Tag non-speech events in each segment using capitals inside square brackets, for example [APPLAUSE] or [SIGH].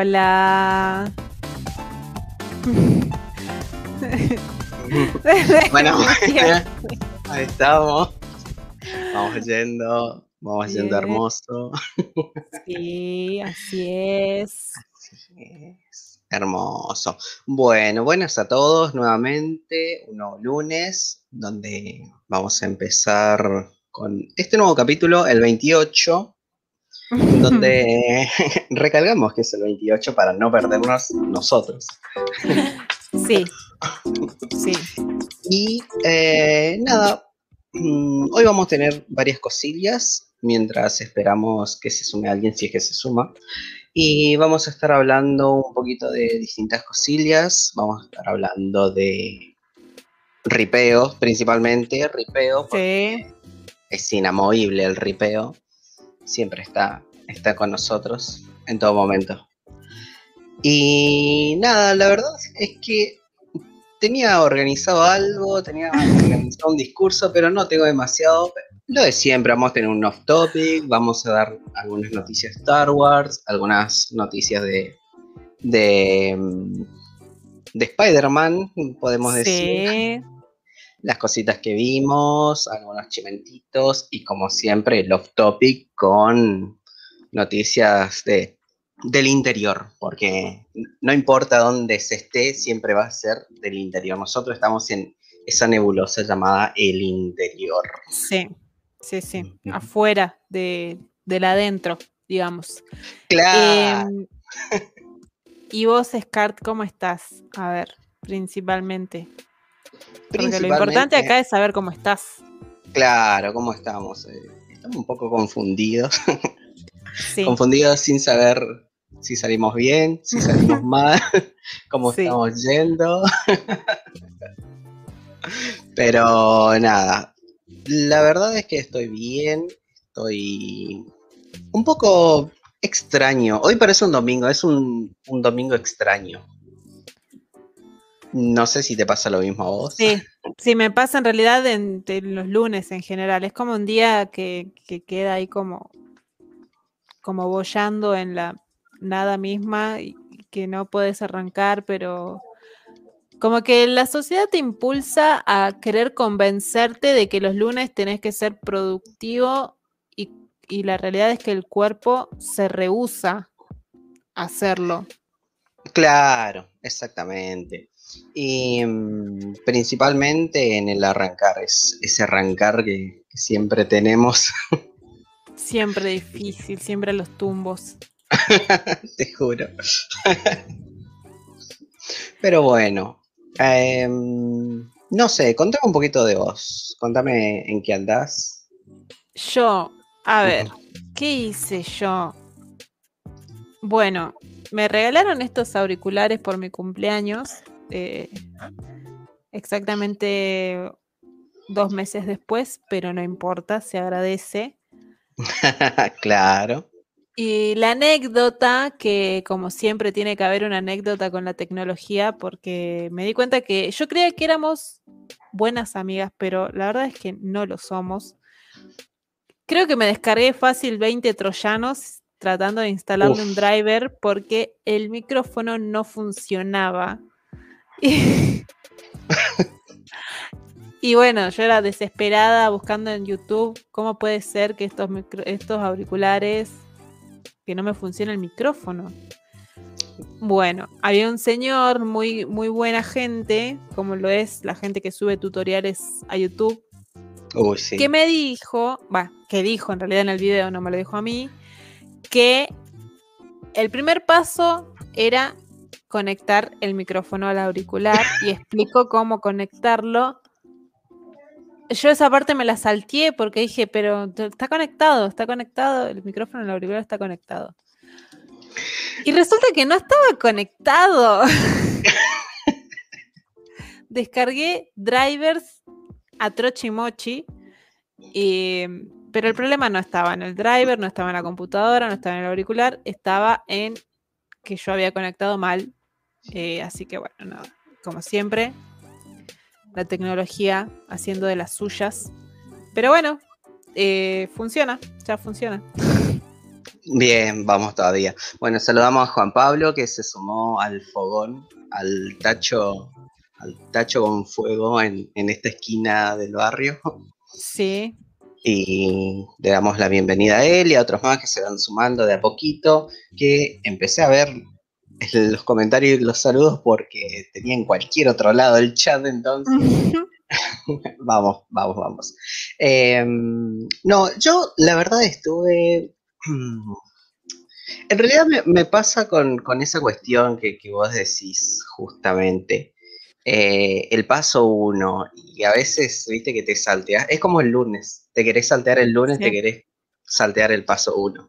Hola. bueno, [LAUGHS] [LAUGHS] ahí estamos. Vamos yendo, vamos yendo hermoso. Sí, así es. Así es. Hermoso. Bueno, buenas a todos nuevamente. Un nuevo lunes donde vamos a empezar con este nuevo capítulo, el 28, donde [LAUGHS] recalgamos que es el 28 para no perdernos nosotros. Sí, sí. Y eh, nada, mm, hoy vamos a tener varias cosillas mientras esperamos que se sume alguien, si es que se suma. Y vamos a estar hablando un poquito de distintas cosillas. Vamos a estar hablando de ripeo, principalmente ripeo. Sí. Es inamovible el ripeo. Siempre está, está con nosotros en todo momento. Y nada, la verdad es que tenía organizado algo, tenía [LAUGHS] organizado un discurso, pero no tengo demasiado. Lo de siempre, vamos a tener un off topic, vamos a dar algunas noticias de Star Wars, algunas noticias de, de, mm, de Spider-Man, podemos decir. Las cositas que vimos, algunos chimentitos y como siempre el off topic con noticias de, del interior, porque no importa dónde se esté, siempre va a ser del interior. Nosotros estamos en esa nebulosa llamada el interior. Sí, sí, sí. Afuera de, del adentro, digamos. Claro. Em, y vos, Scart, ¿cómo estás? A ver, principalmente. Porque lo importante acá es saber cómo estás. Claro, ¿cómo estamos? Eh, estamos un poco confundidos. [LAUGHS] Sí. Confundidos sin saber si salimos bien, si salimos [LAUGHS] mal, cómo Sí. estamos yendo. [LAUGHS] Pero nada, la verdad es que estoy bien, estoy un poco extraño. Hoy parece un domingo, es un, un domingo extraño. No sé si te pasa lo mismo a vos. Sí, sí, me pasa en realidad en, en los lunes en general. Es como un día que, que queda ahí como, como bollando en la nada misma y que no puedes arrancar, pero como que la sociedad te impulsa a querer convencerte de que los lunes tenés que ser productivo y, y la realidad es que el cuerpo se rehúsa a hacerlo. Claro, exactamente. Y mm, principalmente en el arrancar, es ese arrancar que, que siempre tenemos, Siempre [LAUGHS] difícil, siempre a los tumbos. [LAUGHS] te juro. Pero bueno, em, no sé, contame un poquito de vos, contame en qué andás. Yo, a ver, ¿qué hice yo? Bueno, me regalaron estos auriculares por mi cumpleaños. Eh, exactamente dos meses después, pero no importa, se agradece. [LAUGHS] claro. Y la anécdota, que como siempre tiene que haber una anécdota con la tecnología, porque me di cuenta que yo creía que éramos buenas amigas, pero la verdad es que no lo somos. Creo que me descargué fácil 20 troyanos tratando de instalarle Uf. un driver porque el micrófono no funcionaba. Y, [LAUGHS] y bueno, yo era desesperada buscando en YouTube cómo puede ser que estos, micro- estos auriculares que no me funciona el micrófono. Bueno, había un señor muy, muy buena gente, como lo es la gente que sube tutoriales a YouTube, sí. que me dijo, va, que dijo en realidad en el video, no me lo dijo a mí, que el primer paso era conectar el micrófono al auricular y explicó cómo conectarlo. Yo esa parte me la salteé porque dije, pero está conectado, está conectado, el micrófono al auricular está conectado. Y resulta que no estaba conectado. [LAUGHS] Descargué drivers a trochimochi, y, pero el problema no estaba en el driver, no estaba en la computadora, no estaba en el auricular, estaba en que yo había conectado mal. Eh, así que bueno, como siempre, la tecnología haciendo de las suyas. Pero bueno, eh, funciona, ya funciona. Bien, vamos todavía. Bueno, saludamos a Juan Pablo que se sumó al fogón, al tacho, al tacho con fuego en, en esta esquina del barrio. Sí. Y le damos la bienvenida a él y a otros más que se van sumando de a poquito, que empecé a ver [LAUGHS] los comentarios y los saludos porque tenía en cualquier otro lado el chat entonces. [LAUGHS] vamos, vamos, vamos. Em, no, yo la verdad estuve... [CLEARS THROAT] En realidad me, pasa con, esa cuestión que, vos decís justamente. Eh, el paso uno, y a veces, viste, que te salteas. Es como el lunes. Te querés saltear el lunes, te querés saltear el paso uno.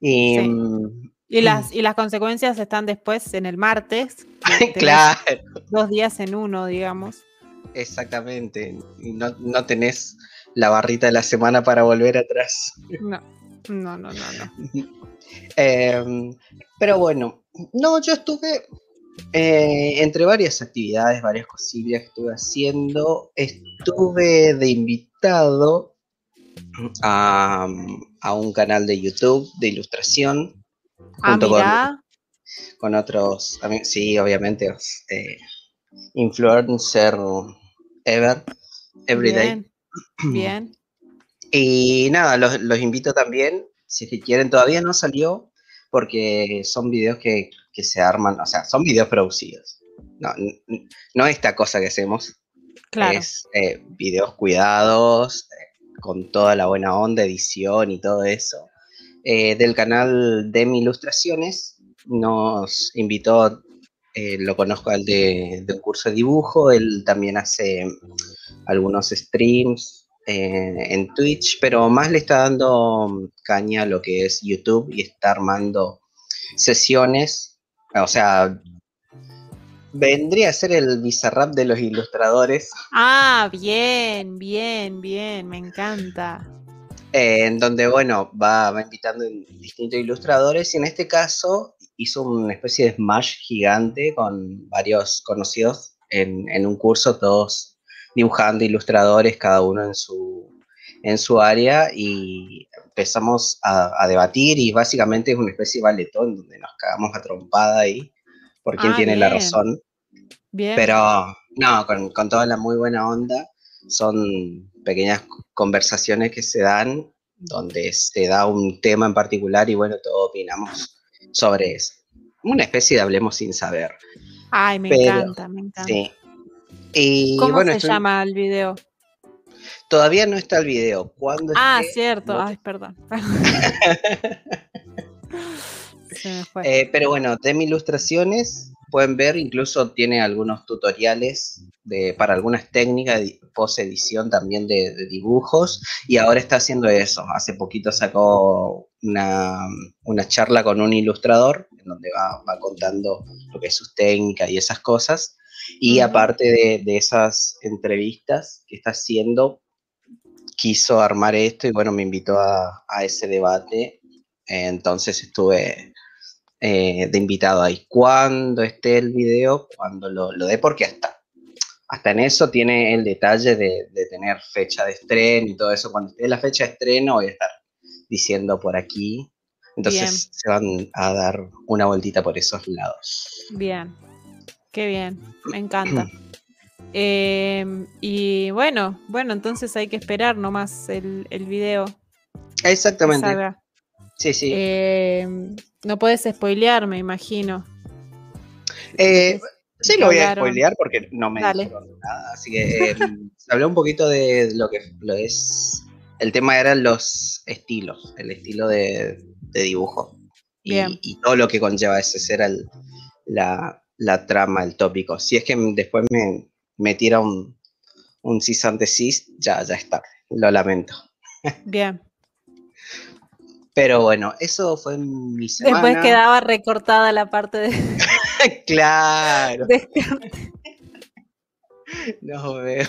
Y, mm, y las, y las consecuencias están después en el martes. [LAUGHS] claro. Dos días en uno, digamos. Exactamente. Y no, no tenés la barrita de la semana para volver atrás. No, no, no, no, no. [LAUGHS] Em, pero bueno, no, yo estuve eh, entre varias actividades, varias cosillas que estuve haciendo. Estuve de invitado a, a un canal de YouTube de ilustración Ah, junto con, otros, sí, obviamente, eh, influencer ever, everyday. Bien. Bien. Y nada, los, invito también, si es que quieren, todavía no salió, porque son videos que, se arman, o sea, son videos producidos. No, no esta cosa que hacemos. Claro. Es eh, videos cuidados, eh, con toda la buena onda, edición y todo eso. Eh, del canal Demi Ilustraciones. Nos invitó, eh, lo conozco al de, un curso de dibujo, él también hace algunos streams eh, en Twitch, pero más le está dando caña a lo que es YouTube y está armando sesiones, o sea, vendría a ser el bizarrap de los ilustradores. Ah, bien, bien, bien, me encanta. Eh, en donde, bueno, va, va, invitando distintos ilustradores y en este caso hizo una especie de smash gigante con varios conocidos en, un curso, todos dibujando ilustradores, cada uno en su, en su área y empezamos a, debatir y básicamente es una especie de baletón donde nos cagamos a trompada ahí por quién ah, tiene la razón. Bien. Pero no, con, con toda la muy buena onda son pequeñas conversaciones que se dan donde se da un tema en particular y bueno, todos opinamos sobre eso. Una especie de hablemos sin saber. Ay, me encanta, me encanta. Sí. Y, ¿Cómo se llama el video? Todavía no está el video. ¿Cuándo ah, cierto. Ay, perdón. [LAUGHS] se me fue. Eh, pero bueno, Demi Ilustraciones pueden ver, incluso tiene algunos tutoriales de, para algunas técnicas de post edición también de, dibujos y ahora está haciendo eso. Hace poquito sacó una, charla con un ilustrador en donde va, contando lo que es sus técnicas y esas cosas. Y aparte de, esas entrevistas que está haciendo, quiso armar esto y bueno, me invitó a, a ese debate. Entonces estuve eh, de invitado ahí. Cuando esté el video, cuando lo, lo dé, porque hasta, hasta en eso tiene el detalle de, tener fecha de estreno y todo eso. Cuando esté la fecha de estreno, voy a estar diciendo por aquí. Entonces se van a dar una vueltita por esos lados. Bien, qué bien, me [CLEARS THROAT] encanta. Em, y bueno, bueno, entonces hay que esperar nomás el, el video. Exactamente. Sí, sí. Em, no puedes spoilear, me imagino. Eh, sí, lo voy a spoilear porque no me dijeron nada. Así que eh, hablé un poquito de lo que lo es. El tema eran los estilos, el estilo de, dibujo. Y, todo lo que conlleva ese era la, la, trama, el tópico. Si es que después me, me tira un, un cis ante cis, ya, ya está. Lo lamento. [LAUGHS] Bien. Pero bueno, eso fue mi semana. Después quedaba recortada la parte de. [LAUGHS] claro. [LAUGHS] no veo,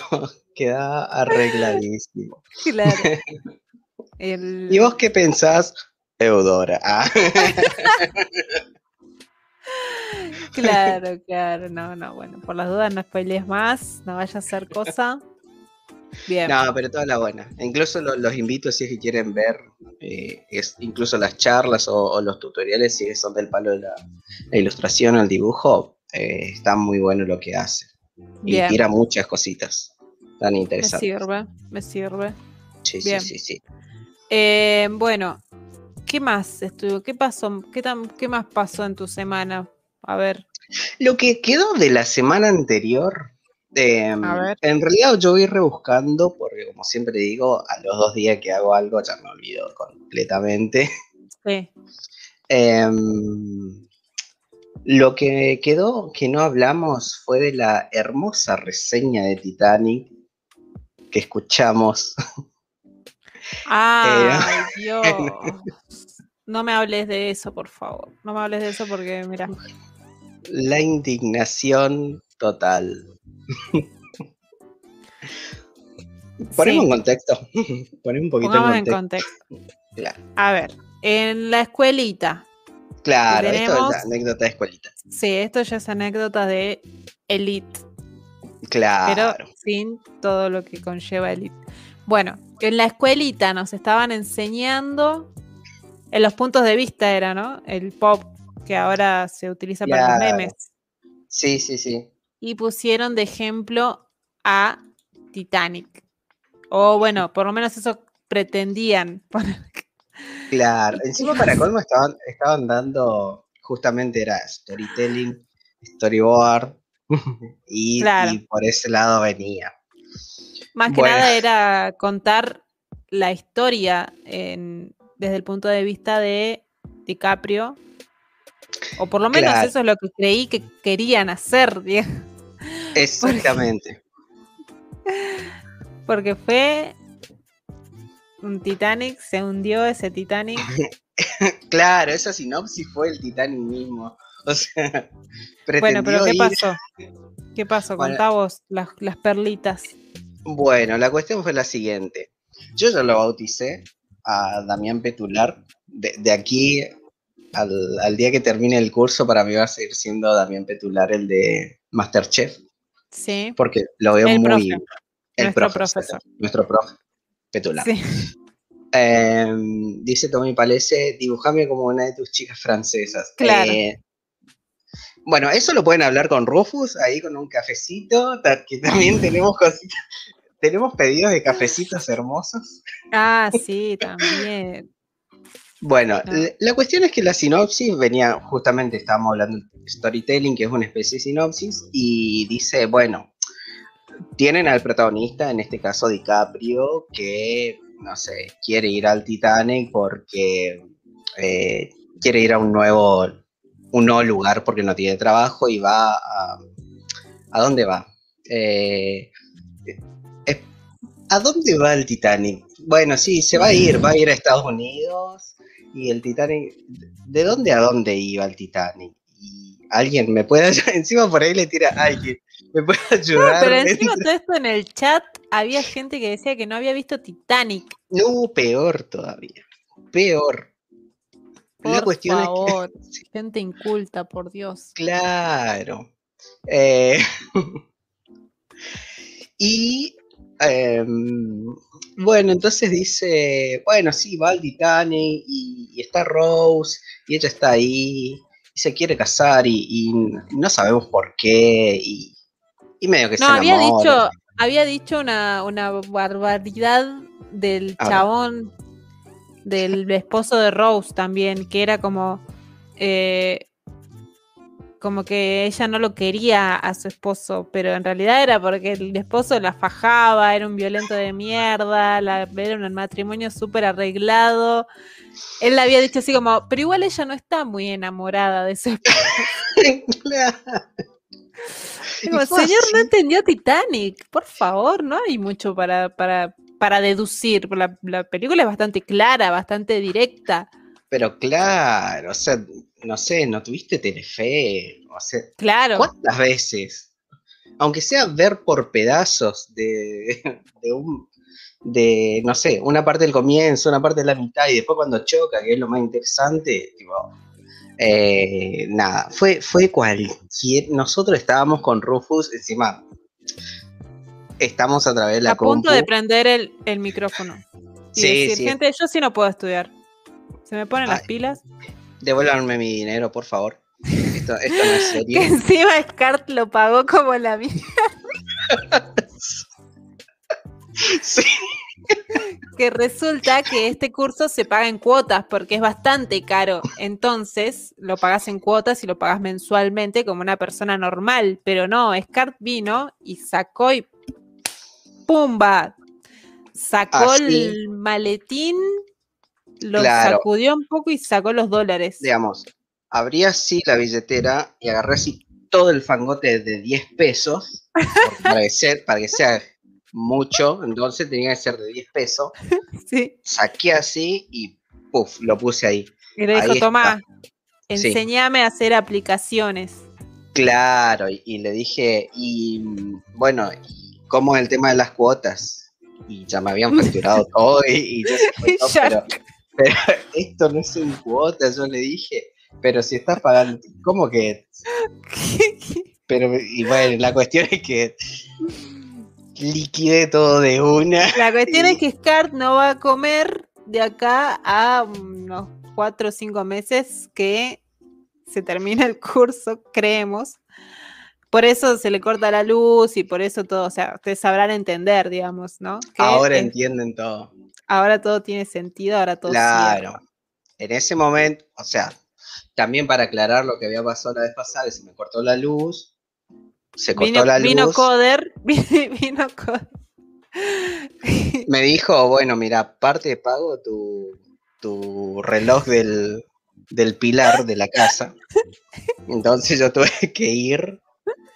queda arregladísimo. Claro. [LAUGHS] ¿Y vos qué pensás, Eudora? Ah. claro, claro, no, no, bueno, por las dudas no spoilees más, no vaya a ser cosa. Bien. No, pero toda la buena. Incluso lo- los invito si es que quieren ver, eh, es, incluso las charlas o, o los tutoriales, si son del palo de la, la ilustración o el dibujo, eh, está muy bueno lo que hace. Y tira muchas cositas tan Me interesantes. sirve, me sirve. Sí, Bien. sí, sí, sí. Eh, bueno, ¿qué más estuvo? ¿Qué pasó? ¿Qué, tan- ¿Qué más pasó en tu semana? A ver, Lo que quedó de la semana anterior, eh, ver. en realidad yo voy rebuscando, porque como siempre digo, a los dos días que hago algo ya me olvido completamente. sí. Em, lo que quedó que no hablamos fue de la hermosa reseña de Titanic que escuchamos. Ay, Dios. [LAUGHS] No me hables de eso, por favor. No me hables de eso porque, mira, La indignación total. [LAUGHS] Ponemos Sí. en contexto. [LAUGHS] Ponemos un poquito pongamos en en contexto. contexto. Claro, A ver, en la escuelita. claro esto tenemos- es la anécdota de escuelita. Sí, esto ya es anécdota de Elite, Claro. pero sin todo lo que conlleva Elite. Bueno, en la escuelita nos estaban enseñando, en los puntos de vista era, ¿no? El pop que ahora se utiliza para los memes. Sí, sí, sí. Y pusieron de ejemplo a Titanic. O bueno, por lo menos eso pretendían [LAUGHS] poner. Claro. Encima para colmo estaban, estaban dando, justamente era storytelling, storyboard, [LAUGHS] y, Claro. y por ese lado venía. Más que Bueno. nada era contar la historia en- desde el punto de vista de DiCaprio. O por lo menos Claro. eso es lo que creí que querían hacer, [LAUGHS] Exactamente. porque fue un Titanic, se hundió ese Titanic. [LAUGHS] Claro, esa sinopsis fue el Titanic mismo. O sea, [LAUGHS] Bueno, pero ¿qué ir- pasó? ¿Qué pasó? Bueno. Contá vos las, las perlitas. Bueno, la cuestión fue la siguiente. Yo ya lo bauticé a Damián Petular. De, de aquí al, al día que termine el curso, para mí va a seguir siendo Damián Petular el de Masterchef, Sí, porque lo veo El muy. profe. El Nuestro profe, profesor. nuestro profe Petular. sí. Em, dice Tommy Palese, dibujame como una de tus chicas francesas. Claro. Eh, bueno, eso lo pueden hablar con Rufus, ahí con un cafecito, que también [LAUGHS] tenemos cositas, tenemos pedidos de cafecitos hermosos. Ah, sí, también. Bueno, No. la- cuestión es que la sinopsis venía, justamente estábamos hablando de storytelling, que es una especie de sinopsis, y dice, bueno, tienen al protagonista, en este caso DiCaprio, que, no sé, quiere ir al Titanic porque eh, quiere ir a un nuevo, un nuevo lugar porque no tiene trabajo y va a... ¿A dónde va? Eh, ¿A dónde va el Titanic? Bueno, sí, se va a ir, va a ir a Estados Unidos y el Titanic, ¿de dónde a dónde iba el Titanic? Y alguien me puede [LAUGHS] ayudar, encima por ahí le tira a alguien, me puede ayudar. Pero [LAUGHS] encima todo esto en el chat había gente que decía que no había visto Titanic. No, peor todavía, peor. Por La cuestión es favor, que, [LAUGHS] sí, gente inculta, por Dios. claro. Eh, y em, bueno, entonces dice, bueno, sí, va al Titanic y, y está Rose y ella está ahí y se quiere casar y, y no sabemos por qué y, y medio que No, se había dicho, había dicho una, una barbaridad del chabón, del esposo de Rose también, que era como, eh, como que ella no lo quería a su esposo, pero en realidad era porque el esposo la fajaba, era un violento de mierda, la, era un matrimonio súper arreglado. Él le había dicho así como, pero igual ella no está muy enamorada de su esposo. [LAUGHS] Claro. [LAUGHS] Fue señor, no entendió Titanic. Por favor, no hay mucho para, para, para deducir. La, la película es bastante clara, bastante directa. Pero claro, o sea, no sé, no tuviste Telefe, o sea, Claro. ¿Cuántas veces? Aunque sea ver por pedazos de, de un de, no sé, una parte del comienzo, una parte de la mitad y después cuando choca, que es lo más interesante, tipo, eh, nada, fue, fue cualquier, nosotros estábamos con Rufus encima, estamos a través de la a punto de prender el, el micrófono. Y Sí, decir, sí. gente, yo sí no puedo estudiar. Se me ponen las pilas. Devuélvanme mi dinero, por favor. Esto, esto no es [LAUGHS] Que serio. encima Scart lo pagó como la mía. Sí. Que resulta que este curso se paga en cuotas porque es bastante caro. Entonces lo pagas en cuotas y lo pagas mensualmente como una persona normal. Pero no, Scart vino y sacó y ¡pumba! Sacó Así. el maletín, lo Claro. sacudió un poco y sacó los dólares. Digamos, abrí así la billetera y agarré así todo el fangote de 10 pesos. [LAUGHS] Para que, sea, para que sea mucho, entonces tenía que ser de 10 pesos. [LAUGHS] Sí. Saqué así y puff, lo puse ahí. Y le dijo, Tomás, Sí. enséñame a hacer aplicaciones. Claro, y, y le dije, y bueno, ¿y ¿cómo es el tema de las cuotas? Y ya me habían facturado [LAUGHS] todo y, y yo se pero, pero [LAUGHS] esto no es en cuotas, yo le dije, pero si estás pagando, ¿cómo que? [LAUGHS] Pero, y bueno, la cuestión es que liquidé todo de una. La cuestión [LAUGHS] Y- es que Scart no va a comer de acá a unos cuatro o cinco meses que se termina el curso, creemos. Por eso se le corta la luz y por eso todo, o sea, ustedes sabrán entender, digamos, ¿no? Que Ahora es- entienden todo. Ahora todo tiene sentido, ahora todo Claro. cierra. En ese momento, o sea, también para aclarar lo que había pasado la vez pasada, que se me cortó la luz, se cortó Vino, la luz. [LAUGHS] vino Coder, vino Coder. Me dijo, bueno, mira, aparte de pago tu, tu reloj del, del pilar de la casa. Entonces yo tuve [LAUGHS] que ir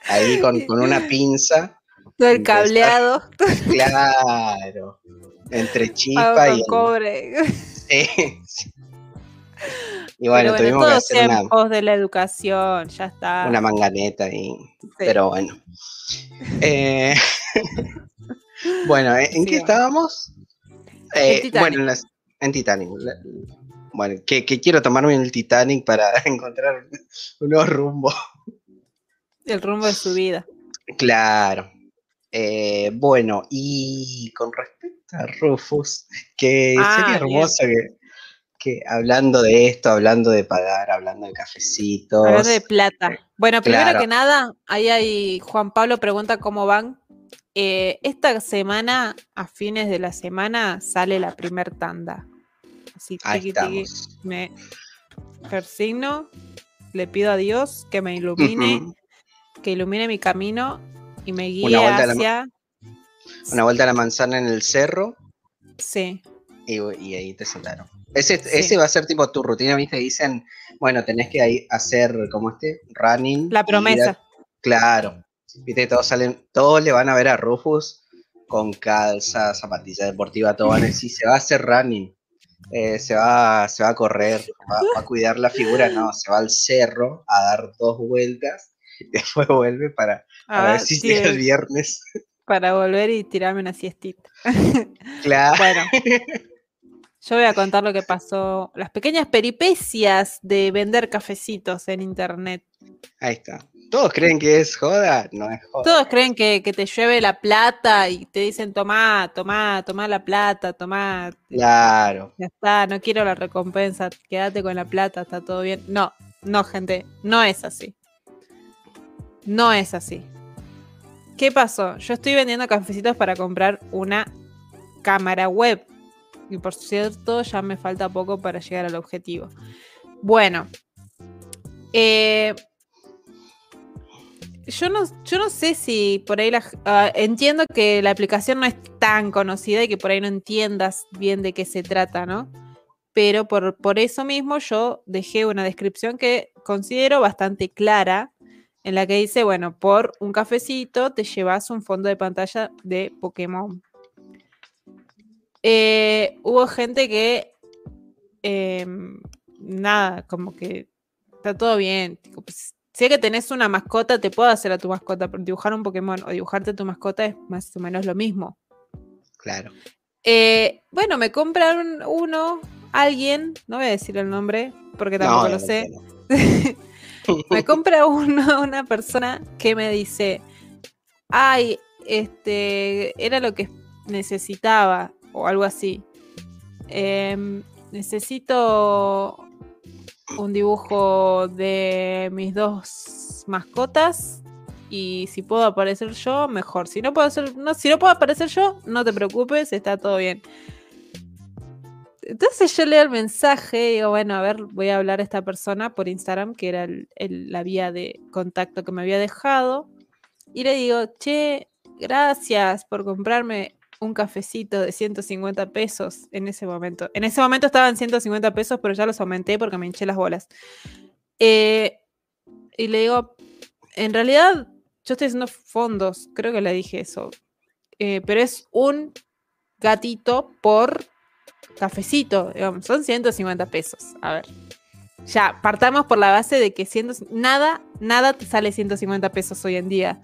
ahí con, con una pinza. todo el Empezar. cableado, [LAUGHS] Claro. Entre con y... cobre. Sí, [LAUGHS] sí. Y bueno, tuvimos que hacer una, en de la educación, ya está. una manganeta y... Sí. Pero bueno. Eh, [LAUGHS] bueno, ¿en Sí, qué bueno. estábamos? Eh, Titanic. bueno, en, las- en Titanic. La- bueno, que, que quiero tomarme el Titanic para [LAUGHS] encontrar un nuevo rumbo. El rumbo de su vida. Claro. Eh, bueno, y con respecto a Rufus, que Ah, sería hermoso que, que hablando de esto, hablando de pagar, hablando de cafecitos. Hablando de plata. Bueno, primero claro. que nada, ahí hay Juan Pablo pregunta cómo van. Eh, esta semana, a fines de la semana, sale la primer tanda. Así Ahí tiqui, me persigno, le pido a Dios que me ilumine, que ilumine mi camino y me guíe Una vuelta a la ma- hacia. Una vuelta a la manzana en el cerro Sí, y, y ahí te sentaron. Ese, Sí. ese va a ser tipo tu rutina, ¿viste? Dicen, bueno, tenés que ahí hacer como este, running. la a- promesa. Claro. Viste, todos salen, todos le van a ver a Rufus con calza, zapatilla deportiva, todo van a decir, se va a hacer running, eh, se, va, se va a correr, va, va a cuidar la figura, no, se va al cerro a dar dos vueltas y [LAUGHS] después vuelve para, Ah, ver si sí, llega el viernes. para volver y tirarme una siestita. [LAUGHS] Claro. Bueno, [LAUGHS] yo voy a contar lo que pasó, las pequeñas peripecias de vender cafecitos en internet. Ahí está. ¿Todos creen que es joda? No es joda. Todos creen que, que te llueve la plata y te dicen, tomá, tomá, tomá la plata, tomá, Claro. ya está, no quiero la recompensa, quédate con la plata, está todo bien. No, no, gente, no es así. No es así. ¿Qué pasó? Yo estoy vendiendo cafecitos para comprar una cámara web. Y por cierto, ya me falta poco para llegar al objetivo. Bueno. eh, yo, no, yo no sé si por ahí la, ah, entiendo que la aplicación no es tan conocida y que por ahí no entiendas bien de qué se trata, ¿no? Pero por, por eso mismo yo dejé una descripción que considero bastante clara en la que dice, bueno, por un cafecito te llevas un fondo de pantalla de Pokémon. Eh, hubo gente que, em, nada, como que está todo bien. tipo, pues, sé que tenés una mascota, te puedo hacer a tu mascota, pero dibujar un Pokémon o dibujarte a tu mascota es más o menos lo mismo. Claro. Eh, bueno, me compraron uno, alguien, no voy a decir el nombre porque tampoco lo sé. no. [LAUGHS] me compra uno, una persona que me dice, ay, este, era lo que necesitaba o algo así. Em, necesito un dibujo de mis dos mascotas y si puedo aparecer yo, mejor. Si no puedo, no, si no puedo aparecer yo, no te preocupes, está todo bien. Entonces yo leo el mensaje y digo, bueno, a ver, voy a hablar a esta persona por Instagram, que era la vía de contacto que me había dejado. Y le digo, che, gracias por comprarme un cafecito de 150 pesos en ese momento. En ese momento estaban 150 pesos, pero ya los aumenté porque me hinché las bolas. Eh, y le digo, en realidad yo estoy haciendo fondos, creo que le dije eso, eh, pero es un gatito por cafecito, digamos, son 150 pesos. A ver, ya, partamos por la base de que nada, nada te sale 150 pesos hoy en día.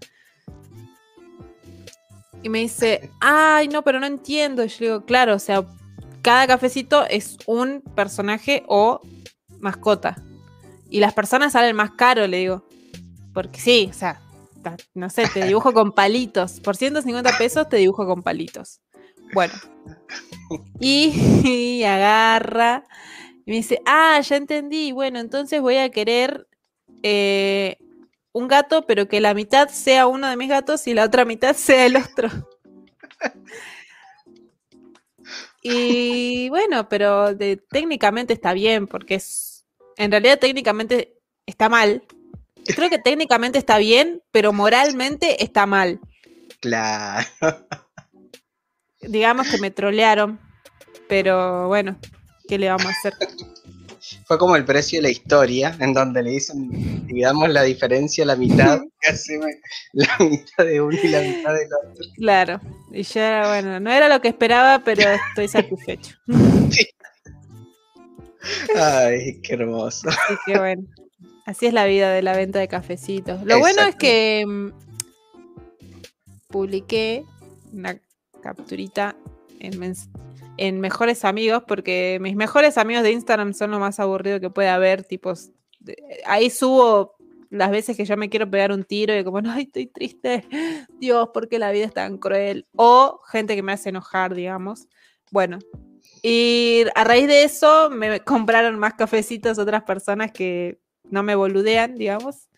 Y me dice, ay, no, pero no entiendo. Y yo digo, claro, o sea, cada cafecito es un personaje o mascota. Y las personas salen más caro, le digo. Porque sí, o sea, no sé, te dibujo con palitos. Por 150 pesos te dibujo con palitos. Bueno. [LAUGHS] Y, agarra y me dice, ah, ya entendí. Bueno, entonces voy a querer eh, un gato, pero que la mitad sea uno de mis gatos y la otra mitad [LAUGHS] sea el otro. y bueno, pero técnicamente está bien, porque es. En realidad, técnicamente está mal. Creo que técnicamente está bien, pero moralmente está mal. Claro. Digamos que me trolearon, pero bueno, ¿qué le vamos a hacer? Fue como el precio de la historia, en donde le dicen, digamos, la diferencia, la mitad, [LAUGHS] casi la mitad de uno y la mitad del otro. Claro, y ya, bueno, no era lo que esperaba, pero estoy satisfecho. [LAUGHS] Ay, qué hermoso. Así que bueno, así es la vida de la venta de cafecitos. Lo bueno es que mm, publiqué una capturita en, en mejores amigos, porque mis mejores amigos de Instagram son lo más aburrido que puede haber, tipos, ahí subo las veces que yo me quiero pegar un tiro y como, no, estoy triste, Dios, ¿por qué la vida es tan cruel? O gente que me hace enojar, digamos. Bueno, y a raíz de eso me compraron más cafecitos otras personas que no me boludean, digamos.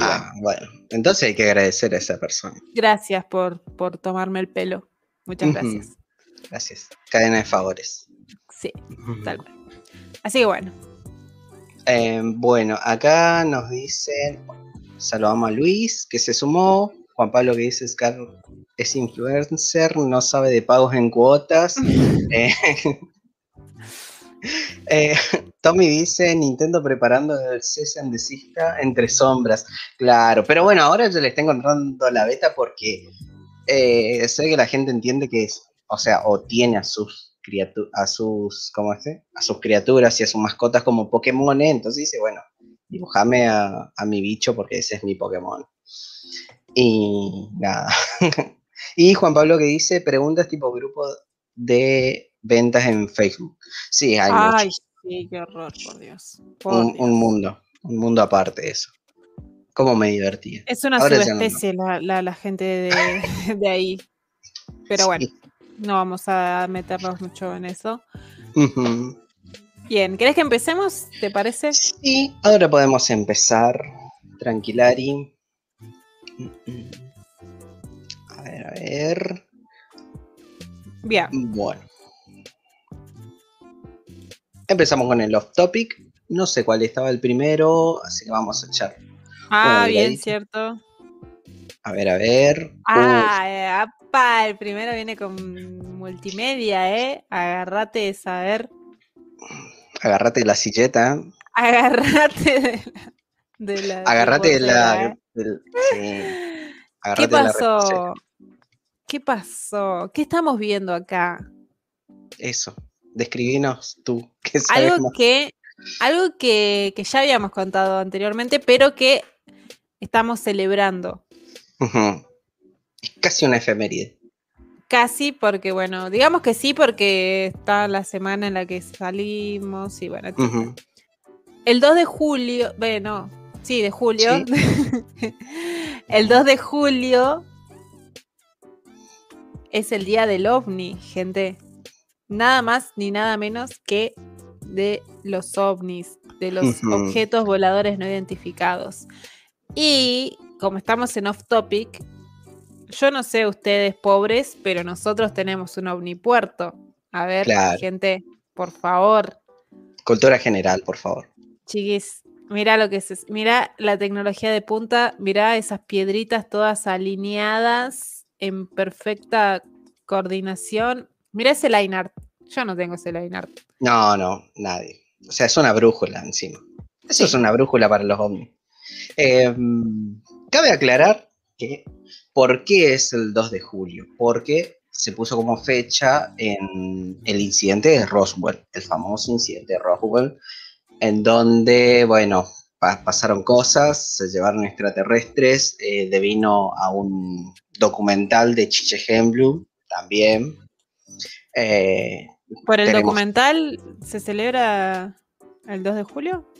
ah, bueno. entonces hay que agradecer a esa persona. Gracias por, por tomarme el pelo. Muchas gracias. Gracias. Cadena de favores. Sí, tal cual. Así que bueno. Eh, bueno, acá nos dicen, saludamos a Luis, que se sumó. Juan Pablo que dice Scar es influencer, no sabe de pagos en cuotas. [LAUGHS] Eh, [LAUGHS] eh, Tommy dice Nintendo preparando el Season desista entre sombras. Claro, pero bueno, ahora yo le está encontrando la beta porque sé que la gente entiende que es o sea, o tiene a sus criaturas, a sus, ¿cómo es? A sus criaturas y a sus mascotas como Pokémon, entonces dice, bueno, dibujame a, mi bicho porque ese es mi Pokémon. Y nada. [LAUGHS] y Juan Pablo que dice, preguntas tipo grupo de ventas en Facebook. Sí, hay Ay, sí, qué horror, por Dios. un, mundo, un mundo aparte de eso. Cómo me divertía. Es una subespecie la, la, gente de, [LAUGHS] de ahí. Pero bueno. No vamos a meternos mucho en eso. Bien, ¿querés que empecemos? ¿Te parece? Sí, ahora podemos empezar. Tranquilari. A ver, a ver. Bien. Bueno. Empezamos con el off topic. No sé cuál estaba el primero, así que vamos a echar. Ah, bien, cierto. A ver, a ver. Ah, el primero viene con multimedia, ¿eh? Agárrate esa, a ver. Agárrate de la silleta. Agárrate de la. Agárrate de la. ¿Qué pasó? ¿Qué pasó? ¿Qué estamos viendo acá? Eso. Describinos tú. algo que, algo que, ya habíamos contado anteriormente, pero que estamos celebrando. Es casi una efeméride. Casi porque, bueno, digamos que sí porque está la semana en la que salimos y bueno. El 2 de julio, bueno, sí, de julio. [LAUGHS] el 2 de julio es el día del ovni, gente. Nada más ni nada menos que de los ovnis, de los objetos voladores no identificados. Y como estamos en off topic, yo no sé ustedes pobres, pero nosotros tenemos un ovnipuerto. A ver, gente, por favor. Cultura general, por favor. Chiquis, mira lo que es, mira la tecnología de punta, mira esas piedritas todas alineadas en perfecta coordinación. Mira ese line art. Yo no tengo ese line art. No, no, nadie. O sea, es una brújula encima. Eso es una brújula para los ovnis. Em, cabe aclarar que ¿por qué es el 2 de julio? Porque se puso como fecha en el incidente de Roswell, el famoso incidente de Roswell, en donde, bueno, pasaron cosas, se llevaron extraterrestres, eh, devino a un documental de Chiche Hemblum también. Eh, ¿Por el documental se celebra el 2 de julio?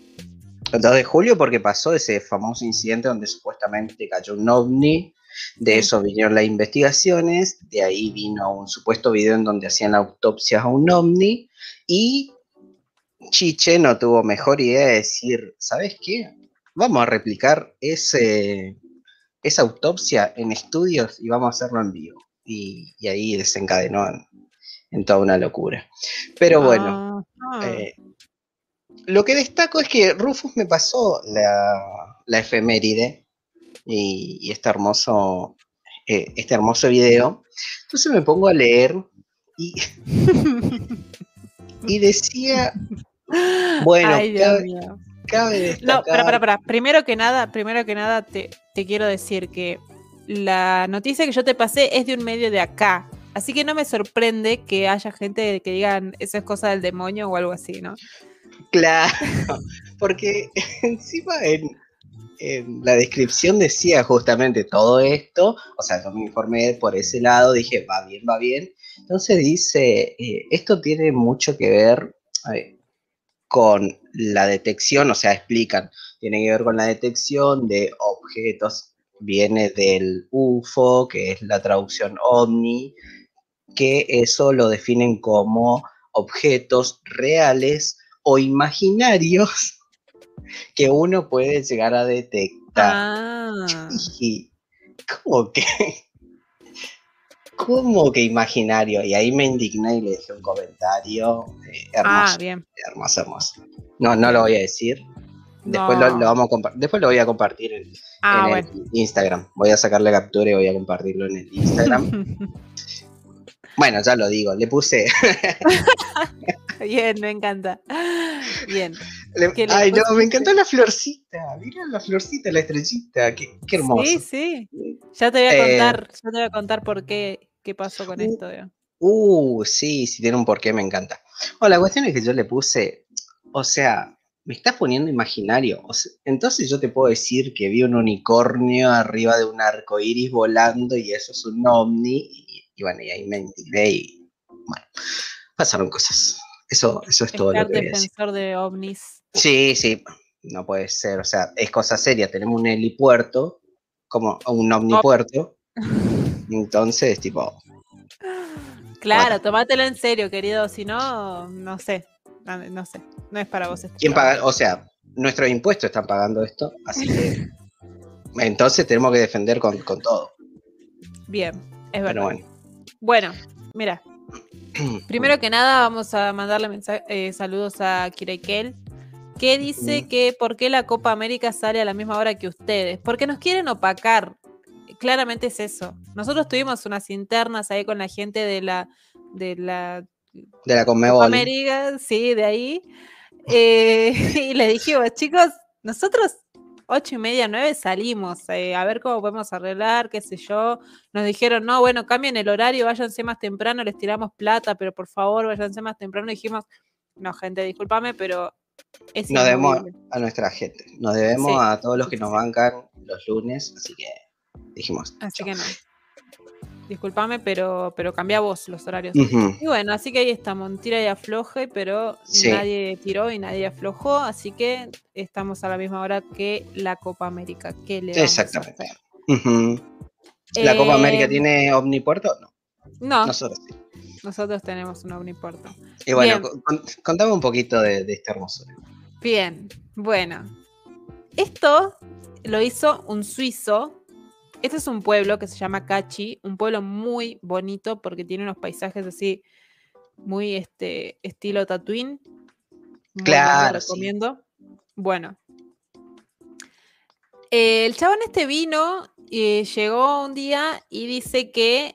El 2 de julio porque pasó ese famoso incidente donde supuestamente cayó un ovni, de eso vinieron las investigaciones, de ahí vino un supuesto video en donde hacían autopsias a un ovni y Chiche no tuvo mejor idea de decir, ¿sabes qué? Vamos a replicar ese, esa autopsia en estudios y vamos a hacerlo en vivo. Y, ahí desencadenó en, toda una locura. Pero bueno, ah, ah. Eh, lo que destaco es que Rufus me pasó la, la efeméride y, este hermoso eh, este hermoso video. Entonces me pongo a leer y, [LAUGHS] y decía, bueno, cabe, destacar... No, para, para, para. Primero que nada, primero que nada te, te quiero decir que la noticia que yo te pasé es de un medio de acá. Así que no me sorprende que haya gente que digan eso es cosa del demonio o algo así, ¿no? Claro, porque [LAUGHS] encima en, la descripción decía justamente todo esto, o sea, yo me informé por ese lado, dije, va bien, va bien. Entonces dice, eh, esto tiene mucho que ver con la detección, o sea, explican, tiene que ver con la detección de objetos, viene del UFO, que es la traducción OVNI, que eso lo definen como objetos reales o imaginarios [LAUGHS] que uno puede llegar a detectar. Ah. ¿Cómo que? ¿Cómo que imaginario? Y ahí me indigné y le dejé un comentario eh, hermoso. Ah, bien. Hermoso, hermoso. No, no lo voy a decir. Después, lo, vamos a Después lo voy a compartir en, ah, el Instagram. Voy a sacarle captura y voy a compartirlo en el Instagram. [LAUGHS] bueno, ya lo digo. Le puse. [LAUGHS] [LAUGHS] Bien, me encanta. Bien. ay, no, me encantó la florcita. Mira la florcita, la estrellita. Qué, qué hermoso. Sí, sí. Ya te voy a eh, contar, ya te voy a contar por qué, qué pasó con uh, esto. Uh, sí, sí, tiene un porqué, me encanta. Oh, la cuestión es que yo le puse, o sea, me estás poniendo imaginario. entonces yo te puedo decir que vi un unicornio arriba de un arco iris volando y eso es un ovni. Y, bueno, y ahí me y bueno, pasaron cosas. Eso, eso es todo lo que defensor de ovnis. Sí, sí, no puede ser, o sea, es cosa seria, tenemos un helipuerto, como un omnipuerto, [LAUGHS] entonces, tipo... Claro, tomátelo en serio, querido, si no, no sé, no sé, no es para vos. Este ¿Quién paga? O sea, nuestros impuestos están pagando esto, así que... [LAUGHS] entonces tenemos que defender con, todo. Bien, es verdad. bueno. bueno, mira, Primero que nada, vamos a mandarle eh, saludos a Kirekel, que dice que por qué la Copa América sale a la misma hora que ustedes. Porque nos quieren opacar. Claramente es eso. Nosotros tuvimos unas internas ahí con la gente de la de la de la Copa América, sí, de ahí. Eh, [LAUGHS] y le dijimos, chicos, nosotros ocho y media, nueve salimos eh, a ver cómo podemos arreglar, qué sé yo. Nos dijeron, no, bueno, cambien el horario, váyanse más temprano, les tiramos plata, pero por favor, váyanse más temprano. dijimos, no, gente, discúlpame, pero es Nos debemos a nuestra gente, nos debemos a todos los que nos bancan los lunes, así que dijimos. Así que no discúlpame, pero, pero cambia vos los horarios. Y bueno, así que ahí estamos, tira y afloje, pero nadie tiró y nadie aflojó, así que estamos a la misma hora que la Copa América. ¿Qué le Exactamente. ¿La Copa América eh, tiene omnipuerto? No. No, Nosotros sí. nosotros tenemos un omnipuerto. Y bueno, con- contame un poquito de, de esta hermosura. Bien, bueno. Esto lo hizo un suizo. Este es un pueblo que se llama Cachi, un pueblo muy bonito porque tiene unos paisajes así muy este estilo Tatooine. Muy Claro, lo sí. recomiendo. Bueno. Eh, el chabón este vino y llegó un día y dice que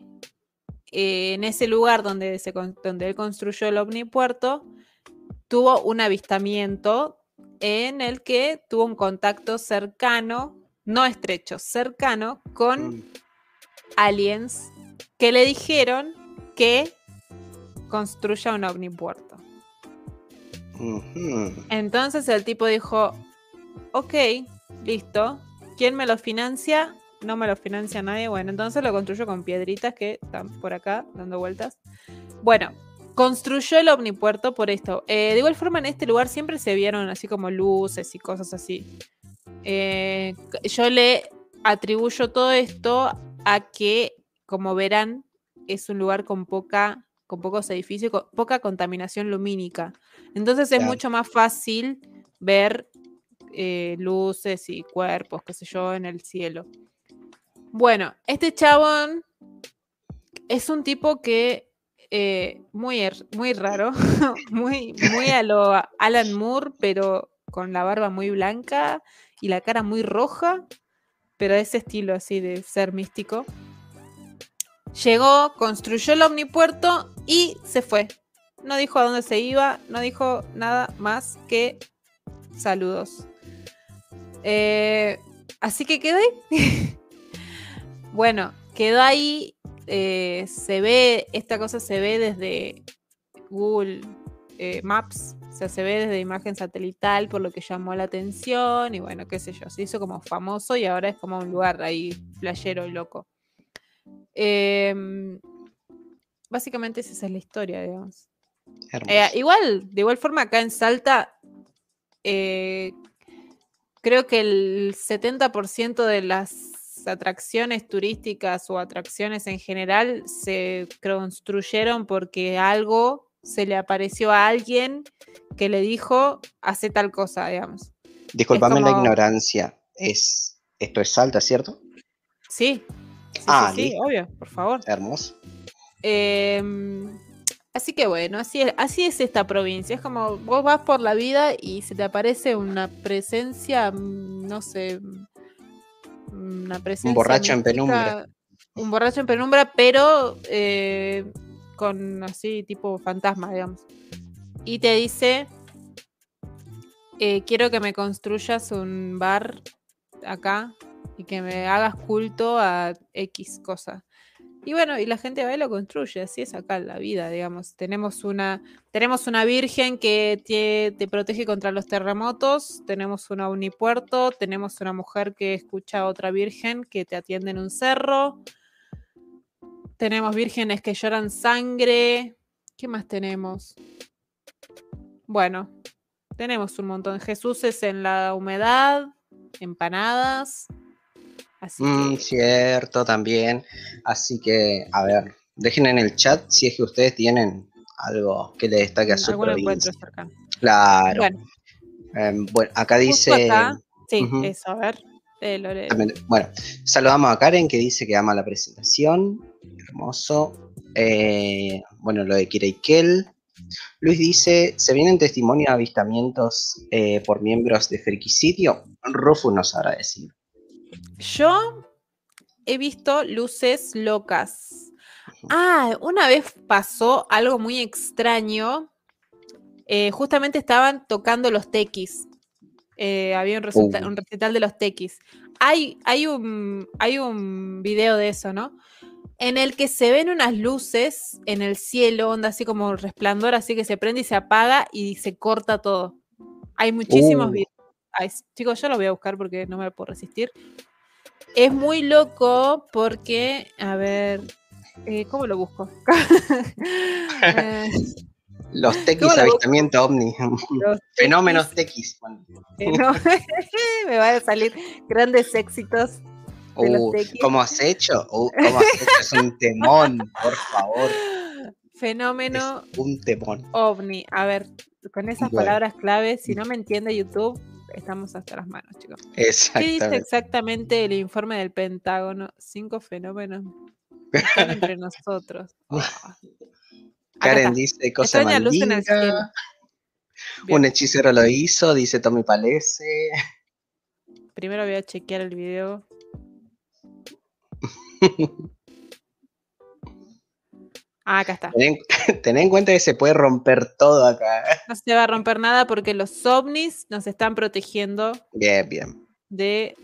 eh, en ese lugar donde, se, donde él construyó el omnipuerto, tuvo un avistamiento en el que tuvo un contacto cercano, no estrecho, cercano, con Mm, aliens que le dijeron que construya un omnipuerto. Entonces el tipo dijo, ok, listo, ¿quién me lo financia? No me lo financia nadie. Bueno, entonces lo construyo con piedritas que están por acá dando vueltas. Bueno, construyó el omnipuerto por esto. Eh, de igual forma, en este lugar siempre se vieron así como luces y cosas así. Eh, yo le atribuyo todo esto a que, como verán, es un lugar con poca con pocos edificios, con poca contaminación lumínica. Entonces es Claro. mucho más fácil ver eh, luces y cuerpos, qué sé yo, en el cielo. Bueno, este chabón es un tipo que eh, muy, er- muy raro, [LAUGHS] muy, muy a lo Alan Moore, pero con la barba muy blanca y la cara muy roja, pero ese estilo así de ser místico. Llegó, construyó el omnipuerto y se fue. No dijo a dónde se iba, no dijo nada más que saludos. Eh, así que quedó ahí. [LAUGHS] bueno, quedó ahí. eh, se ve, esta cosa se ve desde Google eh, Maps, o sea, se ve desde imagen satelital, por lo que llamó la atención y bueno, qué sé yo, se hizo como famoso y ahora es como un lugar ahí playero y loco. Em, básicamente esa es la historia, digamos. Eh, igual, de igual forma, acá en Salta, eh, creo que el 70% de las atracciones turísticas o atracciones en general se construyeron porque algo se le apareció a alguien que le dijo, hace tal cosa, digamos. Disculpame la ignorancia. Es, esto es Salta, ¿cierto? Sí, sí, Ah, sí, sí, obvio, por favor. Hermoso. Em, así que bueno, así es, así es esta provincia. Es como vos vas por la vida y se te aparece una presencia, mm, no sé, mm, una presencia. borracho en penumbra. Un borracho en penumbra, pero eh, con así tipo fantasma, digamos. Y te dice, eh, quiero que me construyas un bar acá y que me hagas culto a X cosa. Y bueno, y la gente va y lo construye, así es acá la vida, digamos. Tenemos una, tenemos una virgen que te, te protege contra los terremotos, tenemos una unipuerto, tenemos una mujer que escucha a otra virgen que te atiende en un cerro, tenemos vírgenes que lloran sangre. ¿Qué más tenemos? Bueno, tenemos un montón. Jesús es en la humedad, empanadas. Así Mm, que cierto, también. Así que, a ver, dejen en el chat si es que ustedes tienen algo que le destaque a su provincia. Claro. Bueno, Em, bueno, acá justo dice. acá, sí, eso, a ver. eh, lo leo. también- bueno, saludamos a Karen que dice que ama la presentación. Hermoso. Eh, bueno, lo de Kira y Kel. Luis dice: ¿Se vienen testimonios de avistamientos eh, por miembros de Frikicidio? Rufus nos sabrá decir. Yo he visto luces locas. Ah, una vez pasó algo muy extraño. Eh, justamente estaban tocando los tequis. Eh, había un, Uh. un recital de los tequis. Hay, hay, un, hay un video de eso, ¿no? En el que se ven unas luces en el cielo, onda así como resplandor, así que se prende y se apaga y se corta todo. Hay muchísimos Uh. videos. Ay, chicos, yo lo voy a buscar porque no me lo puedo resistir. Es muy loco porque, a ver, eh, ¿cómo lo busco? [LAUGHS] Eh, Los tequis avistamiento ovni. los [LAUGHS] Fenómenos tequis. No- [LAUGHS] me van a salir grandes éxitos. Uh, ¿Cómo has hecho? [LAUGHS] Uh, ¿Cómo has hecho? Es un temón, por favor. Fenómeno. un temón. OVNI. A ver, con esas palabras claves, si no me entiende YouTube, estamos hasta las manos, chicos. Exactamente. ¿Qué dice exactamente el informe del Pentágono? Cinco fenómenos están entre [LAUGHS] nosotros. Ah. Karen dice cosa maldita. Un hechicero lo hizo, dice Tommy Palese. Primero voy a chequear el video. Ah, acá está. [LAUGHS] Ten, en cuenta que se puede romper todo acá. No se va a romper nada porque los ovnis nos están protegiendo. Bien, bien. De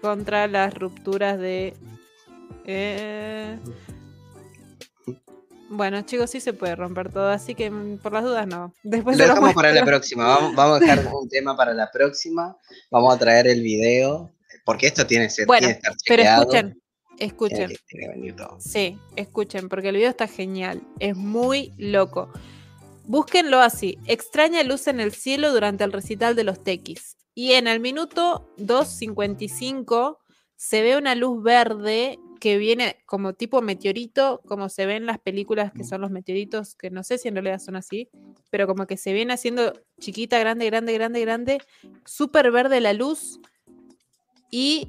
contra las rupturas de. Eh, bueno, chicos, sí se puede romper todo, así que mm, por las dudas no. Después lo dejamos para la próxima. Vamos, vamos, a dejar [LAUGHS] un tema para la próxima. Vamos a traer el video, porque esto tiene, que bueno, Pero escuchen, Escuchen. Sí, escuchen, porque el video está genial. Es muy loco. Búsquenlo así. Extraña luz en el cielo durante el recital de los tequis. Y en el minuto 2.55 se ve una luz verde que viene como tipo meteorito, como se ve en las películas que son los meteoritos, que no sé si en realidad son así, pero como que se viene haciendo chiquita, grande, grande, grande, grande, súper verde la luz. Y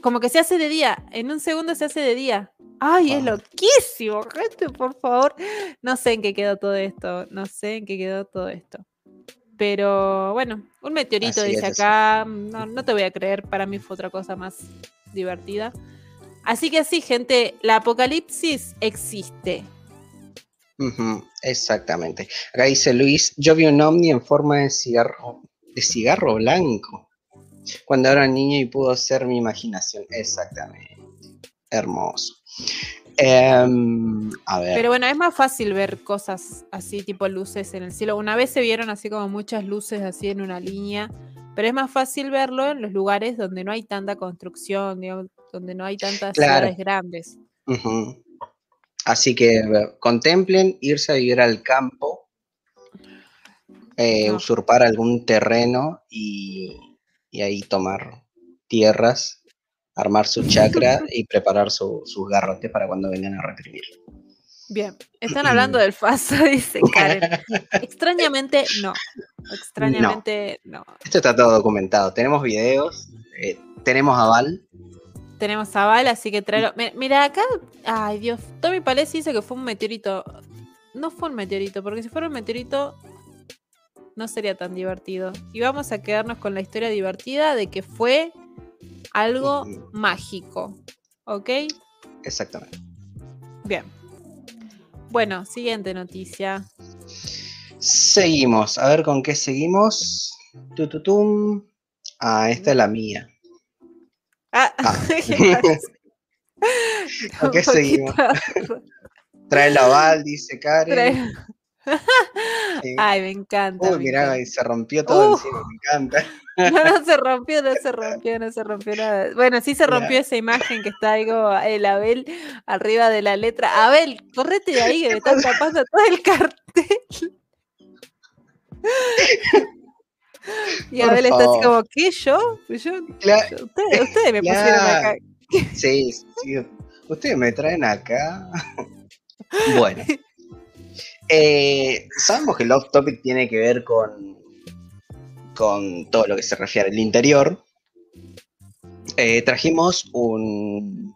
como que se hace de día. En un segundo se hace de día. Ay, es loquísimo, gente, por favor. No sé en qué quedó todo esto. No sé en qué quedó todo esto. Pero bueno, un meteorito dice acá. No, te voy a creer. Para mí fue otra cosa más divertida. Así que sí, gente, la apocalipsis existe. exactamente. Acá dice Luis, yo vi un ovni en forma de cigarro, de cigarro blanco. Cuando era niño y pudo ser mi imaginación. Exactamente. Hermoso. Em, a ver. Pero bueno, es más fácil ver cosas así, tipo luces en el cielo. Una vez se vieron así como muchas luces así en una línea, pero es más fácil verlo en los lugares donde no hay tanta construcción, donde no hay tantas ciudades grandes. Así que contemplen irse a vivir al campo, eh, usurpar algún terreno y y ahí tomar tierras, armar su chakra [LAUGHS] y preparar sus garrotes para cuando vengan a reprimir. Bien, [CLEARS THROAT] están hablando del FASO, [LAUGHS] dice Karen. [LAUGHS] Extrañamente, no. Extrañamente, no. Esto está todo documentado. Tenemos videos, eh, tenemos aval. Tenemos aval, así que tráelo. Mira, acá, ay Dios, Tommy Palés dice que fue un meteorito. No fue un meteorito, porque si fuera un meteorito, no sería tan divertido. Y vamos a quedarnos con la historia divertida de que fue algo mágico. ¿Ok? Exactamente. Bien. Bueno, siguiente noticia. Seguimos. A ver con qué seguimos. Tututum. Ah, esta es la mía. Ah, ah. [LAUGHS] [LAUGHS] ¿Con qué seguimos? [LAUGHS] Trae la bal, dice Karen. Ay, me encanta. Uy, mirá, se rompió todo encima, me encanta. [LAUGHS] No, no se rompió, no se [LAUGHS] rompió, no se rompió nada. Bueno, sí se rompió esa imagen que está como el Abel arriba de la letra. Abel, correte de ahí que me están [LAUGHS] tapando todo el cartel. Y Abel está así como, ¿qué? ¿Yo? yo, ustedes, ustedes, me pusieron acá. Sí, sí, ustedes me traen acá. Bueno. Eh, sabemos que el off topic tiene que ver con, con todo lo que se refiere al interior. Eh, trajimos un,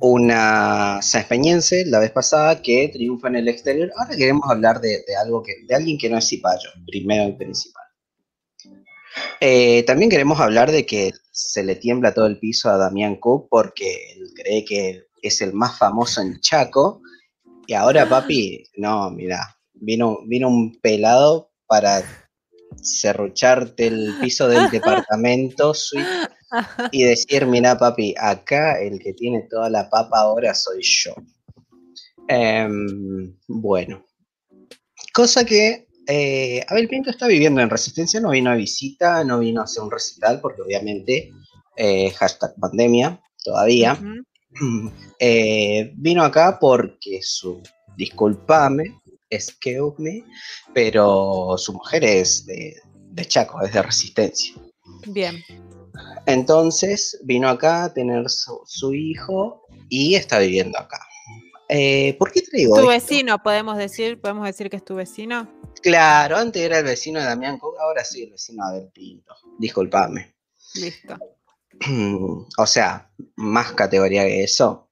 una sanpeñense la vez pasada que triunfa en el exterior. Ahora queremos hablar de, algo de alguien que no es cipayo, primero y principal. Eh, también queremos hablar de que se le tiembla todo el piso a Damián Cook porque él cree que es el más famoso en Chaco y ahora, papi, no, mira, vino, vino un pelado para cerrucharte el piso del departamento y decir, mira, papi, acá el que tiene toda la papa ahora soy yo. Em, bueno, cosa que eh, Abel Pinto está viviendo en Resistencia, no vino a visita, no vino a hacer un recital, porque obviamente eh, hashtag pandemia todavía. [CLEARS THROAT] Eh, vino acá porque su, disculpame, excuse me, pero su mujer es de, Chaco, es de Resistencia. Bien. Entonces vino acá a tener su, su hijo y está viviendo acá. Eh, ¿Por qué traigo Tu esto? vecino, podemos decir, podemos decir que es tu vecino. Claro, antes era el vecino de Damián Cook, ahora sí el vecino de Abel Pinto. Disculpame. Listo. [CLEARS THROAT] o sea, más categoría que eso.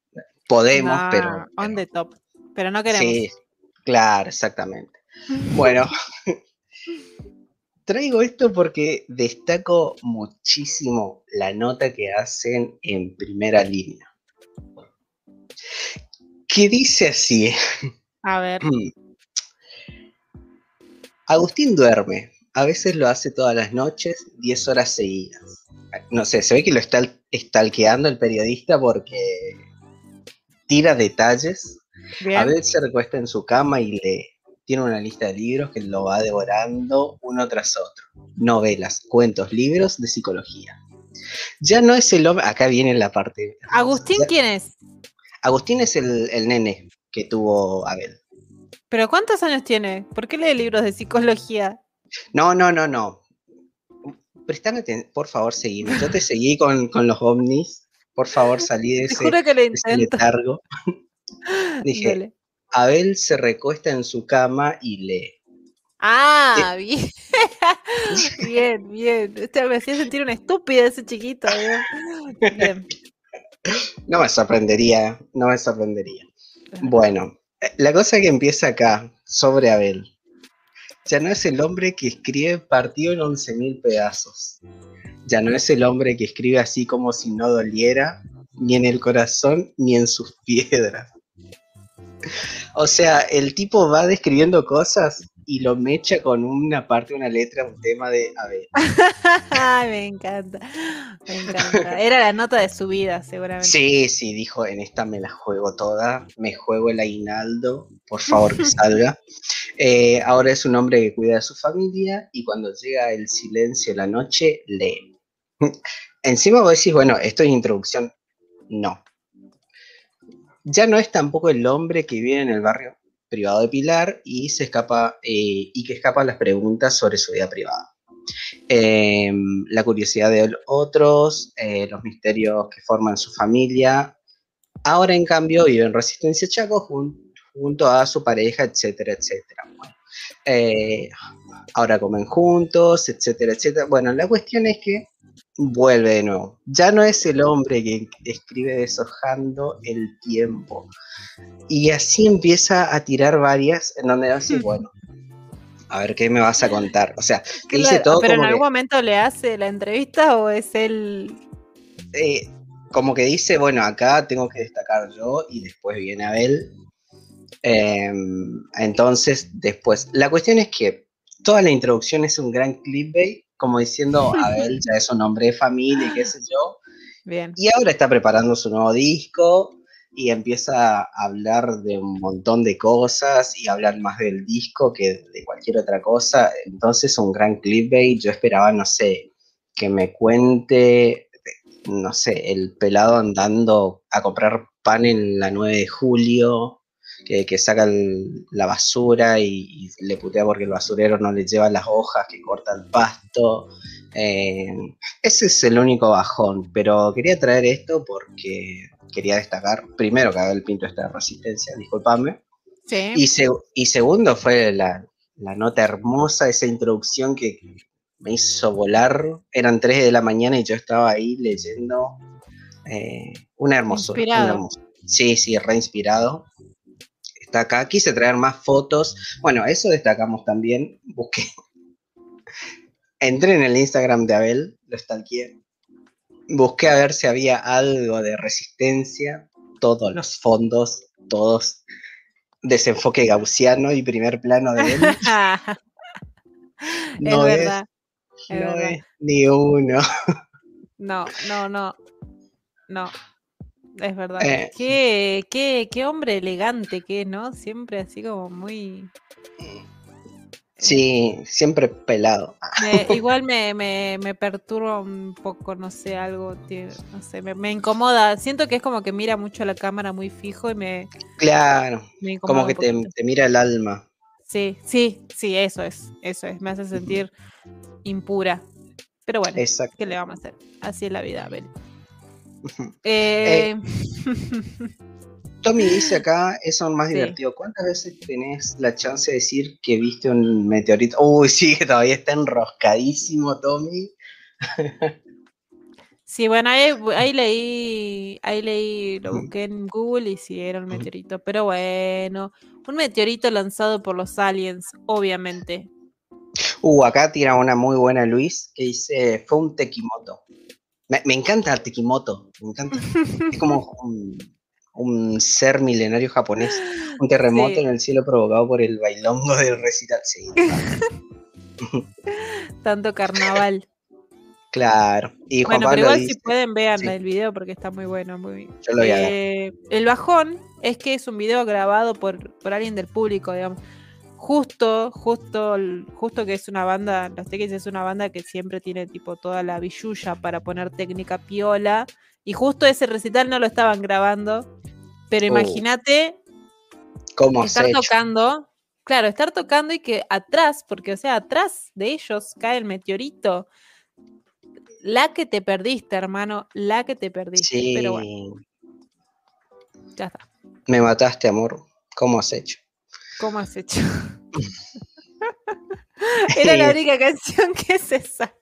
Podemos, No, pero. On the top. Pero no queremos. Sí, claro, exactamente. Bueno, [LAUGHS] traigo esto porque destaco muchísimo la nota que hacen en primera línea. Que dice así. A ver. [CLEARS THROAT] Agustín duerme. A veces lo hace todas las noches, 10 horas seguidas. No sé, se ve que lo está estalqueando el periodista porque tira detalles. Bien. A veces se recuesta en su cama y lee. Tiene una lista de libros que lo va devorando uno tras otro. Novelas, cuentos, libros de psicología. Ya no es el hombre. Acá viene la parte. ¿Agustín Ya- quién es? Agustín es el, el nene que tuvo Abel. ¿Pero cuántos años tiene? ¿Por qué lee libros de psicología? No, no, no, no. Prestame atención, por favor, seguime. Yo te seguí con, con los ovnis. Por favor, salí de ese, que lo de ese intento. letargo. [LAUGHS] Dije, Dale. Abel se recuesta en su cama y lee. Ah, [LAUGHS] bien. bien, bien. Este me hacía sentir una estúpida ese chiquito. Bien. Bien. No me sorprendería, no me sorprendería. Bueno, eh, la cosa que empieza acá, sobre Abel. Ya no es el hombre que escribe partido en 11.000 pedazos. Ya no es el hombre que escribe así como si no doliera, ni en el corazón, ni en sus piedras. O sea, el tipo va describiendo cosas y lo mecha con una parte, una letra, un tema de. Ay, [LAUGHS] me encanta. Me encanta. Era la nota de su vida, seguramente. Sí, sí, dijo, en esta me la juego toda, me juego el aguinaldo, por favor que salga. [LAUGHS] Eh, ahora es un hombre que cuida de su familia y cuando llega el silencio de la noche, lee. [LAUGHS] Encima vos decís, bueno, esto es introducción. No. Ya no es tampoco el hombre que vive en el barrio privado de Pilar y se escapa eh, y que escapa a las preguntas sobre su vida privada. Eh, la curiosidad de otros, eh, los misterios que forman su familia. Ahora, en cambio, vive en Resistencia Chaco jun- junto a su pareja, etcétera, etcétera. Eh, ahora comen juntos, etcétera, etcétera. Bueno, la cuestión es que vuelve de nuevo. Ya no es el hombre que escribe deshojando el tiempo. Y así empieza a tirar varias en donde así, [LAUGHS] bueno, a ver qué me vas a contar. O sea, que dice todo ¿Pero en que- algún momento le hace la entrevista o es él? eh, como que dice, bueno, acá tengo que destacar yo y después viene Abel. Em, entonces, después, la cuestión es que toda la introducción es un gran clickbait, como diciendo, [LAUGHS] Abel ya es un hombre de familia y qué sé yo, Bien. y ahora está preparando su nuevo disco y empieza a hablar de un montón de cosas y hablar más del disco que de cualquier otra cosa. Entonces, un gran clickbait. Yo esperaba, no sé, que me cuente, no sé, el pelado andando a comprar pan en la 9 de julio, que, que saca el- la basura y, y le putea porque el basurero no le lleva las hojas, que corta el pasto. Eh, ese es el único bajón, pero quería traer esto porque quería destacar, primero que Abel Pinto está de resistencia, disculpame, Sí. y, se- y segundo fue la, la nota hermosa, esa introducción que me hizo volar, eran 3 de la mañana y yo estaba ahí leyendo eh, una hermosura. una Inspirado. hermosura. Sí, sí, re inspirado. Está acá, quise traer más fotos, bueno, eso destacamos también, busqué. Entré en el Instagram de Abel, lo stalkeé. Busqué a ver si había algo de resistencia. Todos los fondos, todos desenfoque gaussiano y primer plano de él. [LAUGHS] No es es, verdad. es no verdad. es ni uno. No, no, no. No. Es verdad. Eh. Qué, qué, qué hombre elegante que es, ¿no? Siempre así como muy. Sí, siempre pelado. [LAUGHS] Igual me, me, me perturba un poco, no sé, algo, no sé, me, me incomoda. Siento que es como que mira mucho a la cámara muy fijo y me, Claro, como que te, mira el alma. Sí, sí, sí, eso es, eso es. Me hace sentir impura. Pero bueno, Exacto. ¿qué le vamos a hacer? Así es la vida, Abel. Eh, [LAUGHS] Tommy dice acá, eso es más Sí. divertido. ¿Cuántas veces tenés la chance de decir que viste un meteorito? Uy, sí, que todavía está enroscadísimo, Tommy. [LAUGHS] sí, bueno, ahí, ahí leí, ahí leí, lo busqué en Google y sí, era un meteorito. Pero bueno, un meteorito lanzado por los aliens, obviamente. Uh, acá tira una muy buena Luis que dice, fue un tequimoto. Me, me encanta el tequimoto, me encanta. Es como [LAUGHS] un, un ser milenario japonés. Un terremoto Sí. en el cielo provocado por el bailongo del recital. Sí, [LAUGHS] Tanto carnaval. claro. Y Juan Bueno, pero Pablo igual dice, si pueden vean sí. el video porque está muy bueno, muy Yo lo voy a ver. Eh, El bajón es que es un video grabado por, por alguien del público, digamos. Justo, justo, justo que es una banda, los Tex es una banda que siempre tiene tipo toda la billulla para poner técnica piola. Y justo ese recital no lo estaban grabando. Pero Oh, imagínate ¿Cómo se estar hecho? tocando, claro, estar tocando y que atrás, porque o sea, atrás de ellos cae el meteorito. La que te perdiste, hermano, la que te perdiste. Sí, Pero bueno, ya está. me mataste, amor. ¿Cómo has hecho? ¿Cómo has hecho? [LAUGHS] Era la única canción que se salió.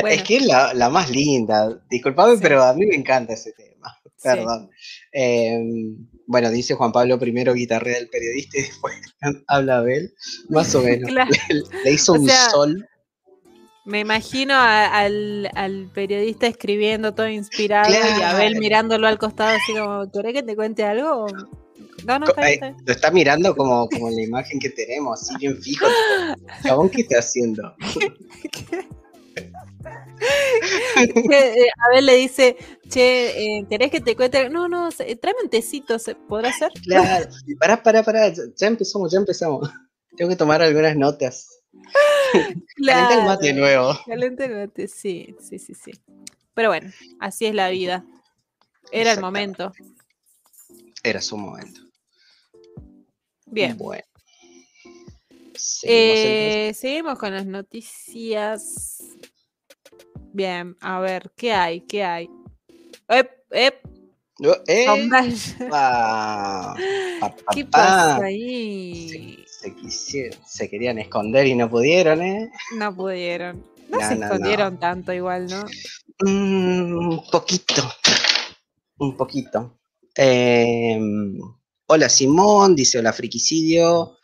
Bueno, Es que es la, la más linda. Disculpame, Sí. pero a mí me encanta ese tema. sí. Perdón. Eh, bueno, dice Juan Pablo primero guitarrea del periodista y después [LAUGHS] habla Abel. Más o menos. [LAUGHS] Claro. Le, le hizo O un sea, sol. Me imagino a- al, al periodista escribiendo todo inspirado y Abel mirándolo al costado así como, ¿querés que te cuente algo? No, no, está eh, está lo está mirando como, como la imagen que tenemos, así bien fijo. [LAUGHS] Chabón, ¿qué está haciendo? [LAUGHS] Que, eh, Abel le dice, che, eh, ¿querés que te cuente? No, no, se- tráeme un tecito, ¿se podrá ser? Claro. Pará, pará, pará. Ya, empezamos, ya empezamos. Tengo que tomar algunas notas. [LAUGHS] Calenta el mate nuevo. Caliente el mate, sí, sí, sí, sí. Pero bueno, así es la vida. Era el momento. Era su momento. Bien. Bueno. Seguimos. Eh, seguimos con las noticias. Bien, a ver, ¿qué hay? ¿Qué hay? ¡Ep, ep! ¿eh? Ah, [LAUGHS] pa, pa, ¿Qué pa. pasa ahí? se quisieron, se querían esconder y no pudieron, ¿eh? No pudieron. No, No, se no, no. escondieron tanto igual, ¿no? Mm, un poquito. Un poquito. Eh, hola Simón, dice hola Friquicidio.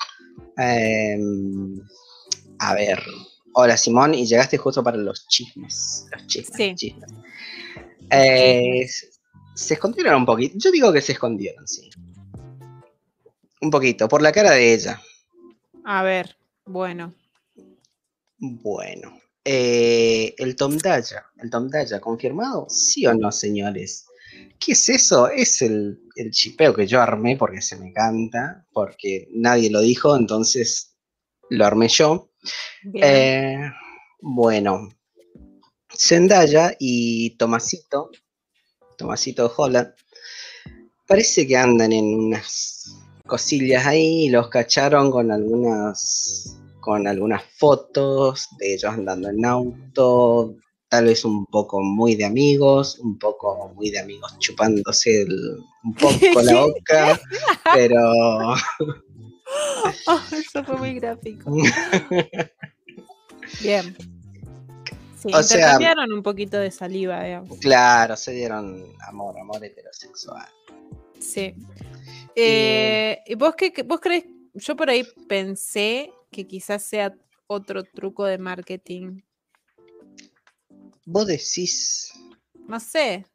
Eh, a ver. Hola Simón, y llegaste justo para los chismes. Los chismes. Sí. chismes. Eh, se escondieron un poquito. Yo digo que se escondieron, sí. Un poquito, por la cara de ella. A ver, bueno. Bueno, eh, el Tom Daya, el Tom Daya, ¿confirmado? ¿Sí o no, señores? ¿Qué es eso? Es el, el chipeo que yo armé porque se me canta, porque nadie lo dijo, entonces lo armé yo. Eh, bueno, Zendaya y Tomasito, Tomasito Holland, parece que andan en unas cosillas ahí los cacharon con algunas con algunas fotos de ellos andando en auto, tal vez un poco muy de amigos, un poco muy de amigos chupándose el- un poco [LAUGHS] la boca, pero [LAUGHS] Oh, eso fue muy gráfico. [LAUGHS] Bien. Sí, O sea- intercambiaron un poquito de saliva, digamos. claro, se dieron amor, amor heterosexual. Sí. Eh, ¿Y vos qué, qué- vos crees? Yo por ahí pensé que quizás sea otro truco de marketing. Vos decís, No sé.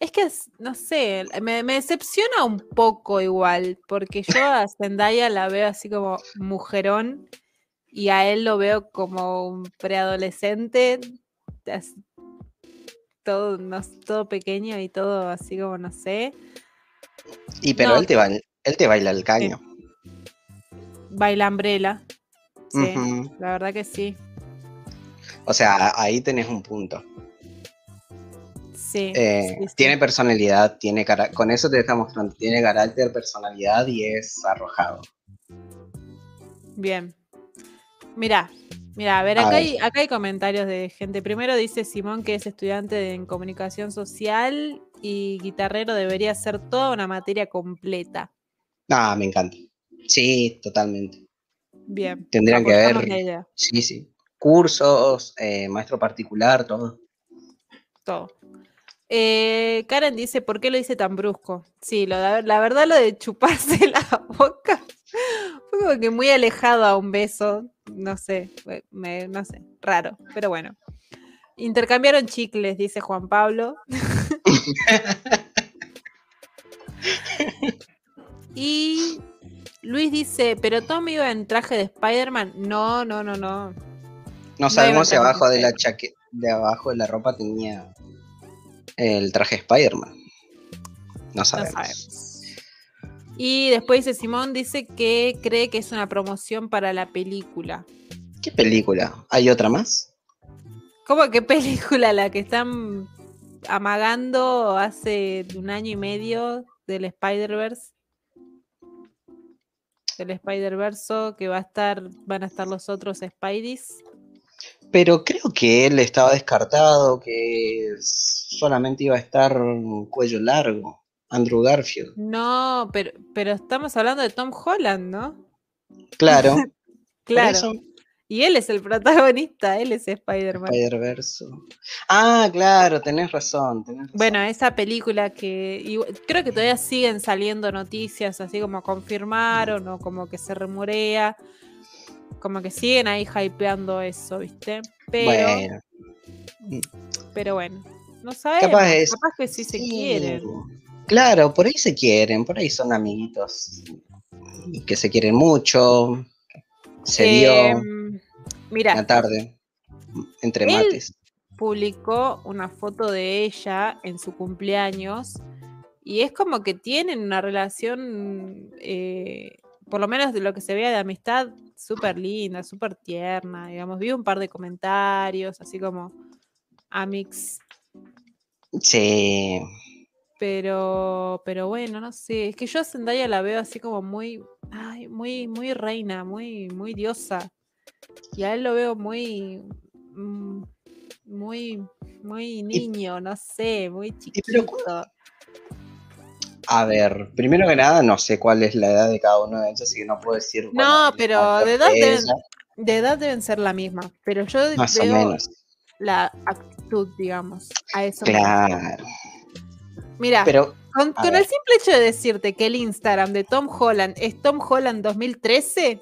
Es que, no sé, me, me decepciona un poco igual, porque yo a [LAUGHS] Zendaya la veo así como mujerón y a él lo veo como un preadolescente, todo, no todo pequeño y todo así como, no sé, y pero No. él, te ba- él te baila el caño. baila umbrella. Sí, la verdad que sí. O sea, ahí tenés un punto. Sí. Eh, sí, sí. Tiene personalidad, tiene cara- con eso te está mostrando, tiene carácter, personalidad y es arrojado. Bien. Mirá, Mira, a ver, A acá, ver. Hay, acá hay comentarios de gente. Primero dice Simón que es estudiante en comunicación social y guitarrero debería ser toda una materia completa. Ah, me encanta. Sí, totalmente. Bien. Tendrían que idea, Sí, sí. Cursos, eh, maestro particular, todo. todo. Eh, Karen dice, ¿por qué lo dice tan brusco? Sí, lo la verdad lo de chuparse [LAUGHS] la boca fue como que muy alejado a un beso. No sé, me- no sé, raro, pero bueno. Intercambiaron chicles, dice Juan Pablo. [LAUGHS] y Luis dice, ¿pero Tom iba en traje de Spider-Man? No, no, no, no. No sabemos si abajo de la chaqueta, de abajo de la ropa tenía el traje Spider-Man. No sabemos. Y después dice Simón, dice que cree que es una promoción para la película. ¿Qué película? ¿Hay otra más? ¿Cómo que película la que están amagando hace un año y medio del Spider-Verse? Del Spider-Verse que va a estar, van a estar los otros Spideys. Pero creo que él estaba descartado, que solamente iba a estar cuello largo. Andrew Garfield. No, pero, pero estamos hablando de Tom Holland, ¿no? Claro. [LAUGHS] Claro. eso, Y él es el protagonista, él es Spider-Man. Spider-Verse. Ah, claro, tenés razón. tenés razón. Bueno, esa película que creo que todavía siguen saliendo noticias así como confirmaron o como que se rumorea, como que siguen ahí hypeando eso, ¿viste? Pero Bueno, pero bueno, no sabemos, Capaz que sí se quieren. Claro, por ahí se quieren, por ahí son amiguitos y que se quieren mucho. Se dio Em, mira, una tarde entre Él- mates. publicó una foto de ella en su cumpleaños y es como que tienen una relación, eh, por lo menos de lo que se vea de amistad, súper linda, súper tierna, digamos. Vi un par de comentarios, así como Amix, Sí, pero, pero bueno, no sé, es que yo a Zendaya la veo así como muy, ay, muy, muy reina, muy, muy diosa. Y a él lo veo muy, mm, muy, muy niño, no sé, muy pero chiquito. cu- a ver, primero que nada, no sé cuál es la edad de cada uno de ellos, así que no puedo decir. No, pero de edad deben- De edad deben ser la misma, pero yo Más o veo menos. la actitud, digamos, a eso. Claro. Mira, Pero con, con el simple hecho de decirte que el Instagram de Tom Holland es Tom Holland 2013,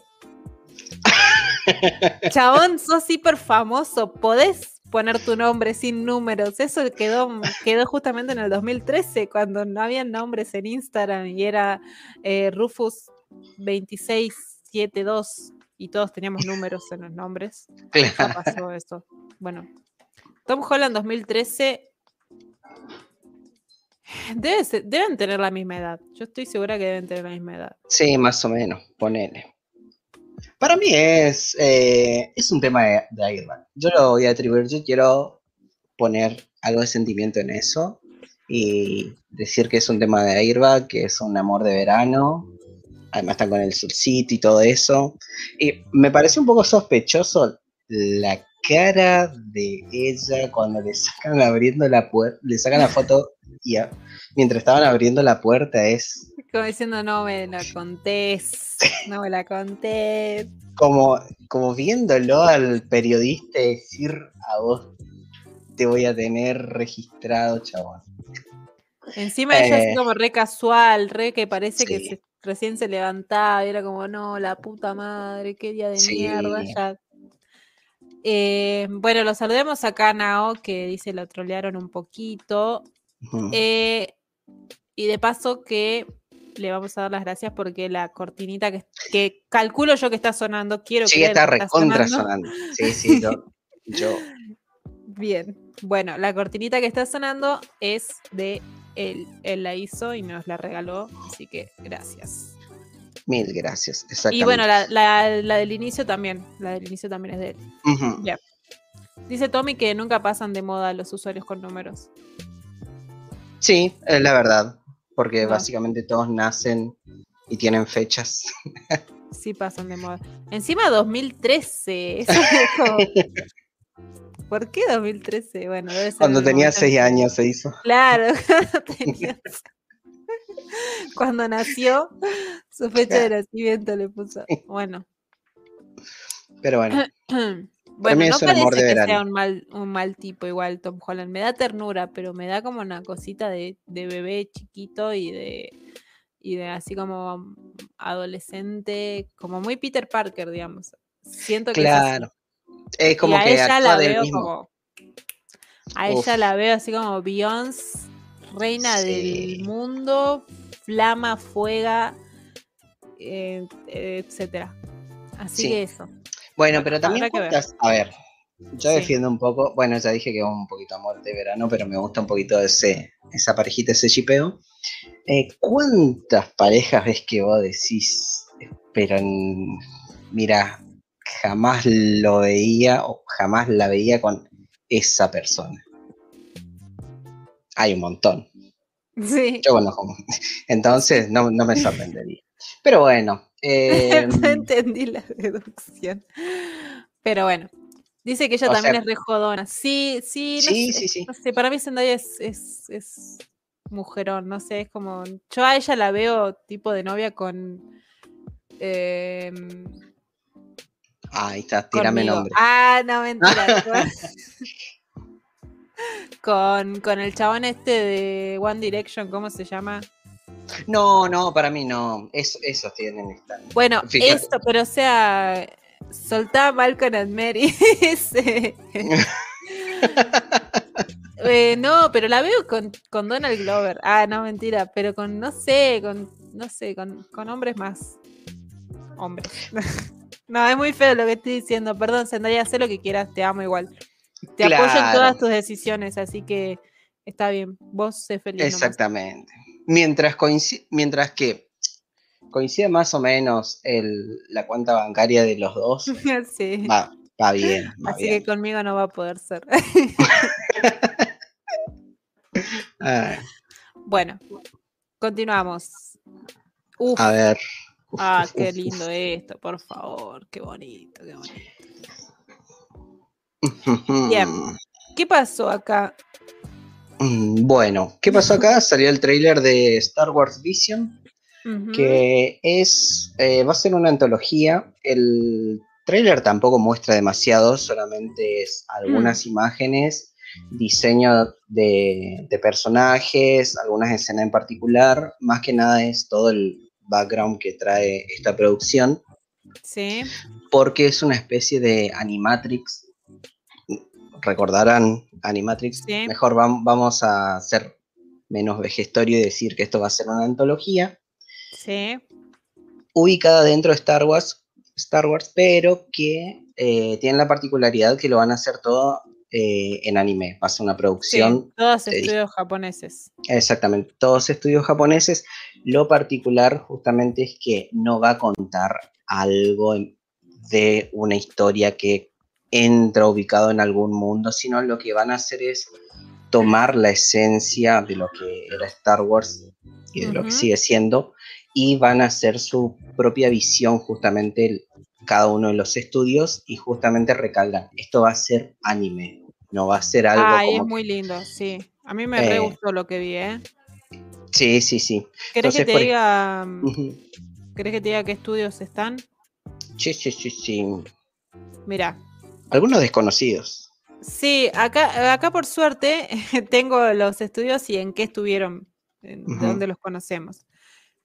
[LAUGHS] chabón, sos hiper famoso, podés poner tu nombre sin números. Eso quedó, quedó justamente en el 2013, cuando no había nombres en Instagram y era eh, Rufus 2672 y todos teníamos números en los nombres. [LAUGHS] Claro, pasó eso. Bueno, Tom Holland 2013. Debe ser- deben tener la misma edad. Yo estoy segura que deben tener la misma edad. sí, más o menos, ponele. Para mí es, eh, es un tema de, de. Yo lo voy a atribuir, yo quiero poner algo de sentimiento en eso y decir que es un tema de Airbag, que es un amor de verano. Además están con el solcito y todo eso. Y me pareció un poco sospechoso la cara de ella cuando le sacan abriendo la puerta, le sacan la foto y a- mientras estaban abriendo la puerta es Como diciendo, no me la contés. No me la contés. como, como viéndolo al periodista decir a vos te voy a tener registrado, chabón. Encima ella así Eh, como re casual, re que parece que se- recién se levantaba y era como, no, la puta madre, qué día de mierda. Ya. Eh, bueno, lo saludemos acá a Nao, que dice lo trolearon un poquito. Eh, y de paso que le vamos a dar las gracias porque la cortinita que, que calculo yo que está sonando, quiero sí, creer está que recontra sonando. sonando. Sí, sí, yo, [LAUGHS] yo Bien. Bueno, la cortinita que está sonando es de él. Él la hizo y nos la regaló, así que gracias. Mil gracias. Y bueno, la, la- la del inicio también. La del inicio también es de él. Dice Tommy que nunca pasan de moda los usuarios con números. Sí, es la verdad. Porque No. básicamente todos nacen y tienen fechas. Sí pasan de moda. Encima 2013. Eso es [LAUGHS] como... ¿Por qué 2013? Bueno, debe ser Cuando tenía momento seis en que- años se hizo. Claro, [LAUGHS] cuando tenía- [LAUGHS] Cuando nació, su fecha de nacimiento le puso. [LAUGHS] Bueno. Pero bueno, [CLEARS THROAT] Bueno, no parece de que sea un mal, un mal tipo igual Tom Holland. Me da ternura, pero me da como una cosita de, de bebé chiquito y de, y de así como adolescente, como muy Peter Parker, digamos. Siento que claro. Es Y como a que ella la veo mismo. como. A Uf. ella la veo así como Beyoncé, reina Sí. del mundo, flama, fuega, eh, etcétera. Así Sí. que eso. Bueno, pero también ver. a ver, yo Sí. defiendo un poco, bueno, ya dije que un poquito amor de verano, pero me gusta un poquito ese, esa parejita, ese chipeo. Eh, ¿Cuántas parejas ves que vos decís, pero en- mira, jamás lo veía o jamás la veía con esa persona? Hay un montón. Sí. Yo conozco. Entonces no, no me sorprendería. Pero bueno. eh, [LAUGHS] no entendí la deducción. Pero bueno. Dice que ella también sea- es re jodona. Sí, sí, no Sí, sé, sí, sí. no sé, para mí Zendaya es, es, es mujerón, no sé, es como. Yo a ella la veo tipo de novia con. em, ahí está, tírame conmigo. nombre. Ah, no, mentira. [LAUGHS] con, con el chabón este de One Direction, ¿cómo se llama? No, no, para mí no. Es, esos tienen esta. Bueno, Fíjate. esto, pero o sea, soltá Malcolm and Mary. [LAUGHS] ese. [LAUGHS] Eh, no, pero la veo con, con Donald Glover. Ah, no, mentira, pero con, no sé, con, no sé, con, con hombres más. Hombres. [LAUGHS] no, es muy feo lo que estoy diciendo. Perdón, Zendaya, sé lo que quieras, te amo igual. Te apoyo en todas tus decisiones, así que está bien. Vos sé feliz. nomás. Exactamente. Mientras, coinci- mientras que coincide más o menos el, la cuenta bancaria de los dos, [LAUGHS] sí. va, va bien. Va Así bien. que conmigo no va a poder ser. [LAUGHS] Ah, bueno, continuamos. Uf, a ver. ah, Uf, qué lindo esto, por favor, qué bonito, qué bonito. Bien. ¿Qué pasó acá? Mm, Bueno, ¿qué pasó acá? Salió el tráiler de Star Wars Vision, que es eh, va a ser una antología. El tráiler tampoco muestra demasiado, solamente es algunas imágenes, diseño de, de personajes, algunas escenas en particular. Más que nada es todo el background que trae esta producción, Sí, porque es una especie de animatrix. Recordarán Animatrix. Sí. Mejor vam- vamos a ser menos vejestorio y decir que esto va a ser una antología sí. ubicada dentro de Star Wars, Star Wars pero que eh, tiene la particularidad que lo van a hacer todo eh, en anime. Va a ser una sí, producción, Todos estudios japoneses. exactamente, todos estudios japoneses. Lo particular justamente es que no va a contar algo de una historia que entra ubicado en algún mundo, sino lo que van a hacer es tomar la esencia de lo que era Star Wars y de lo que sigue siendo y van a hacer su propia visión justamente el- cada uno de los estudios y justamente recalcan, esto va a ser anime, no va a ser algo es como... muy lindo, sí. A mí me re Eh, gustó lo que vi, ¿eh? Sí, sí, sí. ¿Querés que te por- diga, querés que te diga qué estudios están? Sí, sí, sí, sí. Mira, Algunos desconocidos. Sí, acá, acá por suerte [LAUGHS] tengo los estudios y en qué estuvieron, en de dónde los conocemos.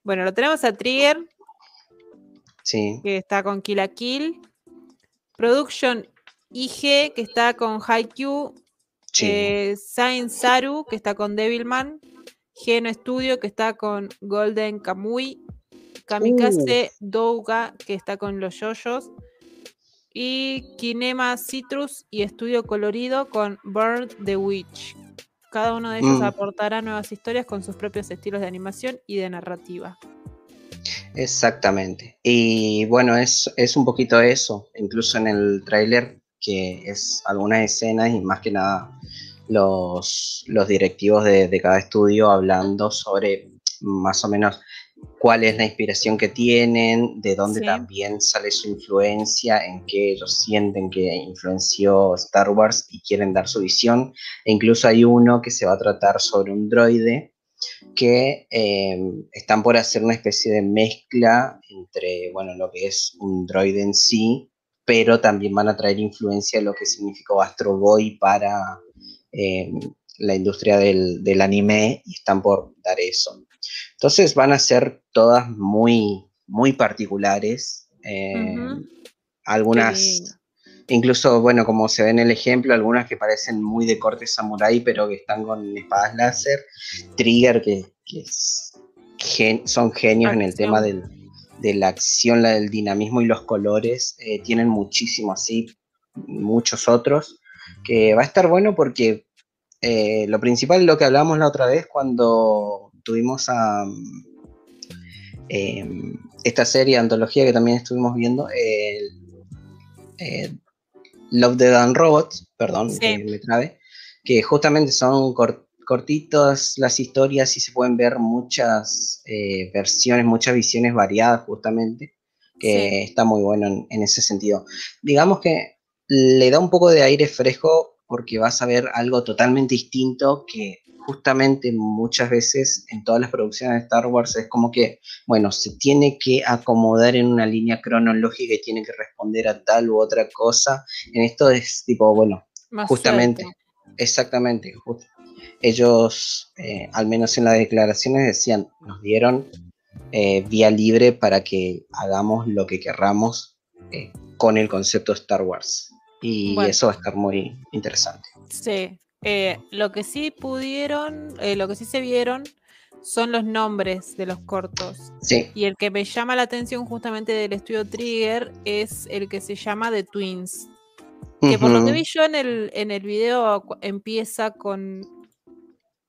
Bueno, lo tenemos a Trigger, Sí. que está con Kill la Kill. Production IG, que está con Haikyuu. Sí. Eh, Sain Saru, que está con Devilman. Geno Studio, que está con Golden Kamui. Kamikaze Douga, que está con los yoyos. Y Kinema Citrus y Estudio Colorido con Burn the Witch. Cada uno de ellos Mm. aportará nuevas historias con sus propios estilos de animación y de narrativa. Exactamente. Y bueno, es, es un poquito eso, incluso en el tráiler, que es algunas escenas y más que nada los, los directivos de, de cada estudio hablando sobre más o menos cuál es la inspiración que tienen, de dónde Sí. también sale su influencia, en qué ellos sienten que influenció Star Wars y quieren dar su visión. E incluso hay uno que se va a tratar sobre un droide que eh, están por hacer una especie de mezcla entre, bueno, lo que es un droide en sí, pero también van a traer influencia de lo que significó Astro Boy para eh, la industria del, del anime y están por dar eso. Entonces van a ser todas muy, muy particulares. eh. Algunas, incluso, bueno, como se ve en el ejemplo, algunas que parecen muy de corte samurai, pero que están con espadas láser. Trigger, que, que es gen- son genios en el tema del, de la acción, la del dinamismo y los colores. eh, tienen muchísimo así, muchos otros. Que va a estar bueno porque eh, lo principal, lo que hablábamos la otra vez cuando tuvimos a eh, esta serie, antología que también estuvimos viendo, eh, Love, Dead and Robots, perdón, Sí. que me trabe, que justamente son cor- cortitas las historias y se pueden ver muchas eh, versiones, muchas visiones variadas justamente, que Sí. está muy bueno en, en ese sentido. Digamos que le da un poco de aire fresco porque vas a ver algo totalmente distinto que justamente muchas veces en todas las producciones de Star Wars es como que, bueno, se tiene que acomodar en una línea cronológica y tiene que responder a tal u otra cosa. En esto es tipo, bueno, Más justamente, exactamente. ellos, eh, al menos en las declaraciones, decían, nos dieron eh, vía libre para que hagamos lo que querramos eh, con el concepto de Star Wars. Y Bueno. eso va a estar muy interesante. Sí. Eh, lo que sí pudieron, eh, lo que sí se vieron son los nombres de los cortos. Sí, Y el que me llama la atención justamente del estudio Trigger es el que se llama The Twins. Que por lo que vi yo en el, en el video empieza con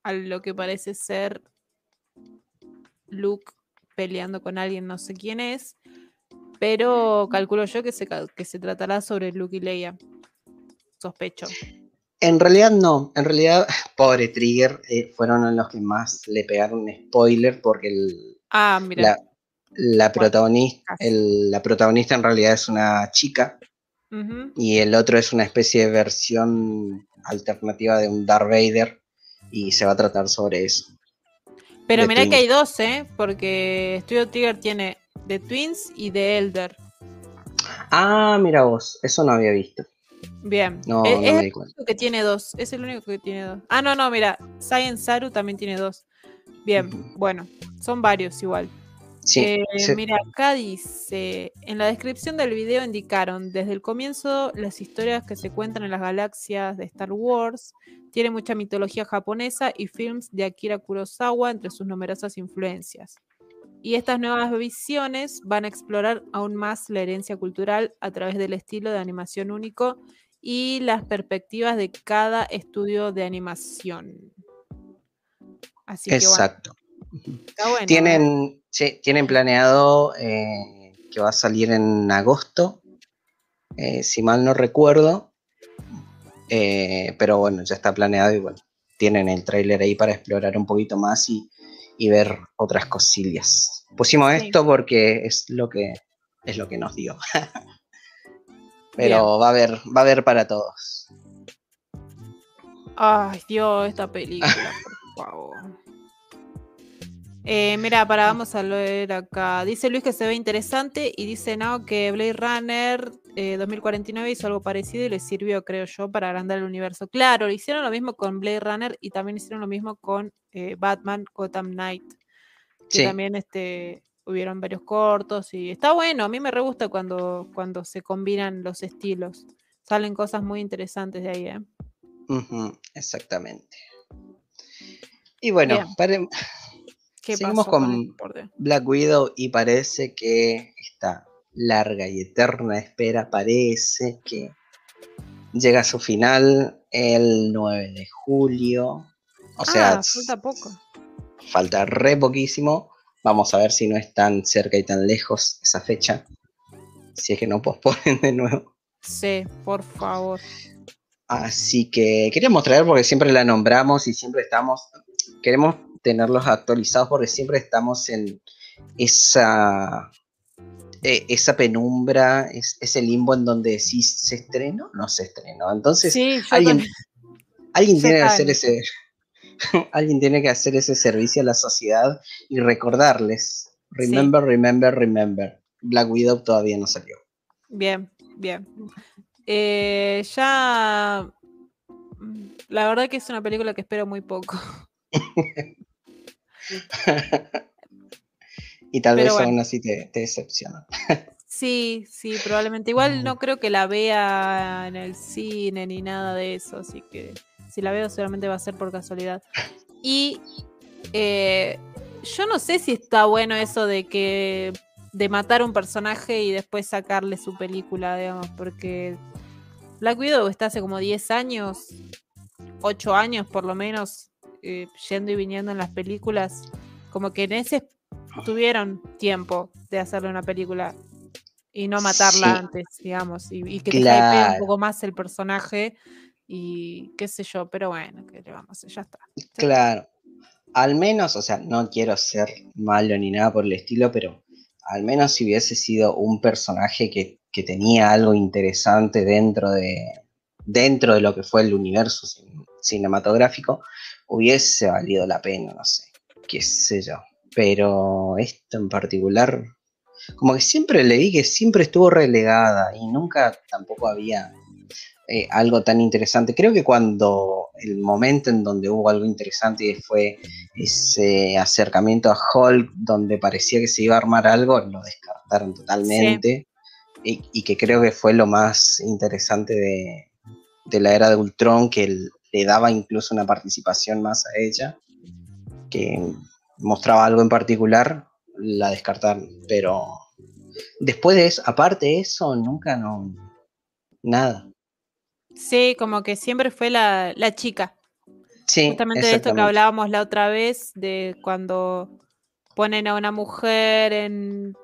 a lo que parece ser Luke peleando con alguien, no sé quién es, pero calculo yo que se, que se tratará sobre Luke y Leia. Sospecho. En realidad no, en realidad, [SIGHS] pobre Trigger, eh, fueron los que más le pegaron un spoiler porque el- Ah, mira. la, la protagonista, el- la protagonista en realidad es una chica y el otro es una especie de versión alternativa de un Darth Vader y se va a tratar sobre eso. Pero mirá que hay dos, ¿eh? Porque Studio Trigger tiene The Twins y The Elder. Ah, mira vos, eso no había visto. Bien. No, E- no es me el di cuenta. único que tiene dos. Es el único que tiene dos. Ah, no, no, mira. Science Saru también tiene dos. Bien, bueno. Son varios igual. Sí, Eh, se- Mira, acá dice, en la descripción del video indicaron, desde el comienzo las historias que se cuentan en las galaxias de Star Wars, tiene mucha mitología japonesa y films de Akira Kurosawa entre sus numerosas influencias. Y estas nuevas visiones van a explorar aún más la herencia cultural a través del estilo de animación único y las perspectivas de cada estudio de animación. Así que bueno, exacto. está bueno. ¿eh? Tienen, sí, tienen planeado eh, que va a salir en agosto, eh, si mal no recuerdo. Eh, pero bueno, ya está planeado y bueno, tienen el tráiler ahí para explorar un poquito más y, y ver otras cosillas. Pusimos Sí. esto porque es lo que es lo que nos dio. [LAUGHS] pero va a haber, va a haber para todos. Ay, Dios, esta película, por favor. Eh, mira, para vamos a leer acá. Dice Luis que se ve interesante y dice no que Blade Runner eh, 2049 hizo algo parecido y le sirvió, creo yo, para agrandar el universo. Claro, hicieron lo mismo con Blade Runner y también hicieron lo mismo con eh, Batman Gotham Knight. Que Sí. también este, hubieron varios cortos y está bueno. A mí me re gusta cuando, cuando se combinan los estilos. Salen cosas muy interesantes de ahí, ¿eh? Exactamente. Y bueno, pare- ¿Qué Seguimos pasó con-? Black Widow y parece que esta larga y eterna espera parece que llega a su final el 9 de julio. O sea, ah, falta poco. falta re poquísimo. Vamos a ver si no es tan cerca y tan lejos esa fecha. Si es que no posponen de nuevo. Sí, por favor. Así que queríamos traer porque siempre la nombramos y siempre estamos. Queremos tenerlos actualizados porque siempre estamos en, esa, eh, esa penumbra, es, ese limbo en donde decís, ¿se estrenó? No se estrenó. Entonces, alguien, alguien tiene que hacer ese. [LAUGHS] alguien tiene que hacer ese servicio a la sociedad y recordarles. Remember, remember, remember. Black Widow todavía no salió. Bien, bien. Eh, ya. La verdad que es una película que espero muy poco. [LAUGHS] y tal vez aún así te, te decepciona. [LAUGHS] sí, sí, probablemente. Igual no creo que la vea en el cine ni nada de eso, así que si la veo seguramente va a ser por casualidad. Y eh, yo no sé si está bueno eso de que de matar un personaje y después sacarle su película, digamos, porque Black Widow está hace como 10 años, 8 años por lo menos, eh, yendo y viniendo en las películas, como que en ese tuvieron tiempo de hacerle una película y no matarla antes, digamos, y, que claro. un poco más el personaje y qué sé yo, pero bueno, que le vamos, ya está. Claro, al menos, o sea, no quiero ser malo ni nada por el estilo, pero al menos si hubiese sido un personaje que, tenía algo interesante dentro de, dentro de lo que fue el universo cinematográfico, hubiese valido la pena, no sé, qué sé yo. Pero esto en particular, como que siempre le di que siempre estuvo relegada y nunca tampoco había eh, algo tan interesante. Creo que cuando el momento en donde hubo algo interesante fue ese acercamiento a Hulk, donde parecía que se iba a armar algo, lo descartaron totalmente. Y, que creo que fue lo más interesante de, la era de Ultron, que le daba incluso una participación más a ella, que mostraba algo en particular, la descartaron. Pero después de eso, aparte de eso, nunca no. Nada. Sí, como que siempre fue la, chica. Sí. Justamente de esto que hablábamos la otra vez, de cuando ponen a una mujer en,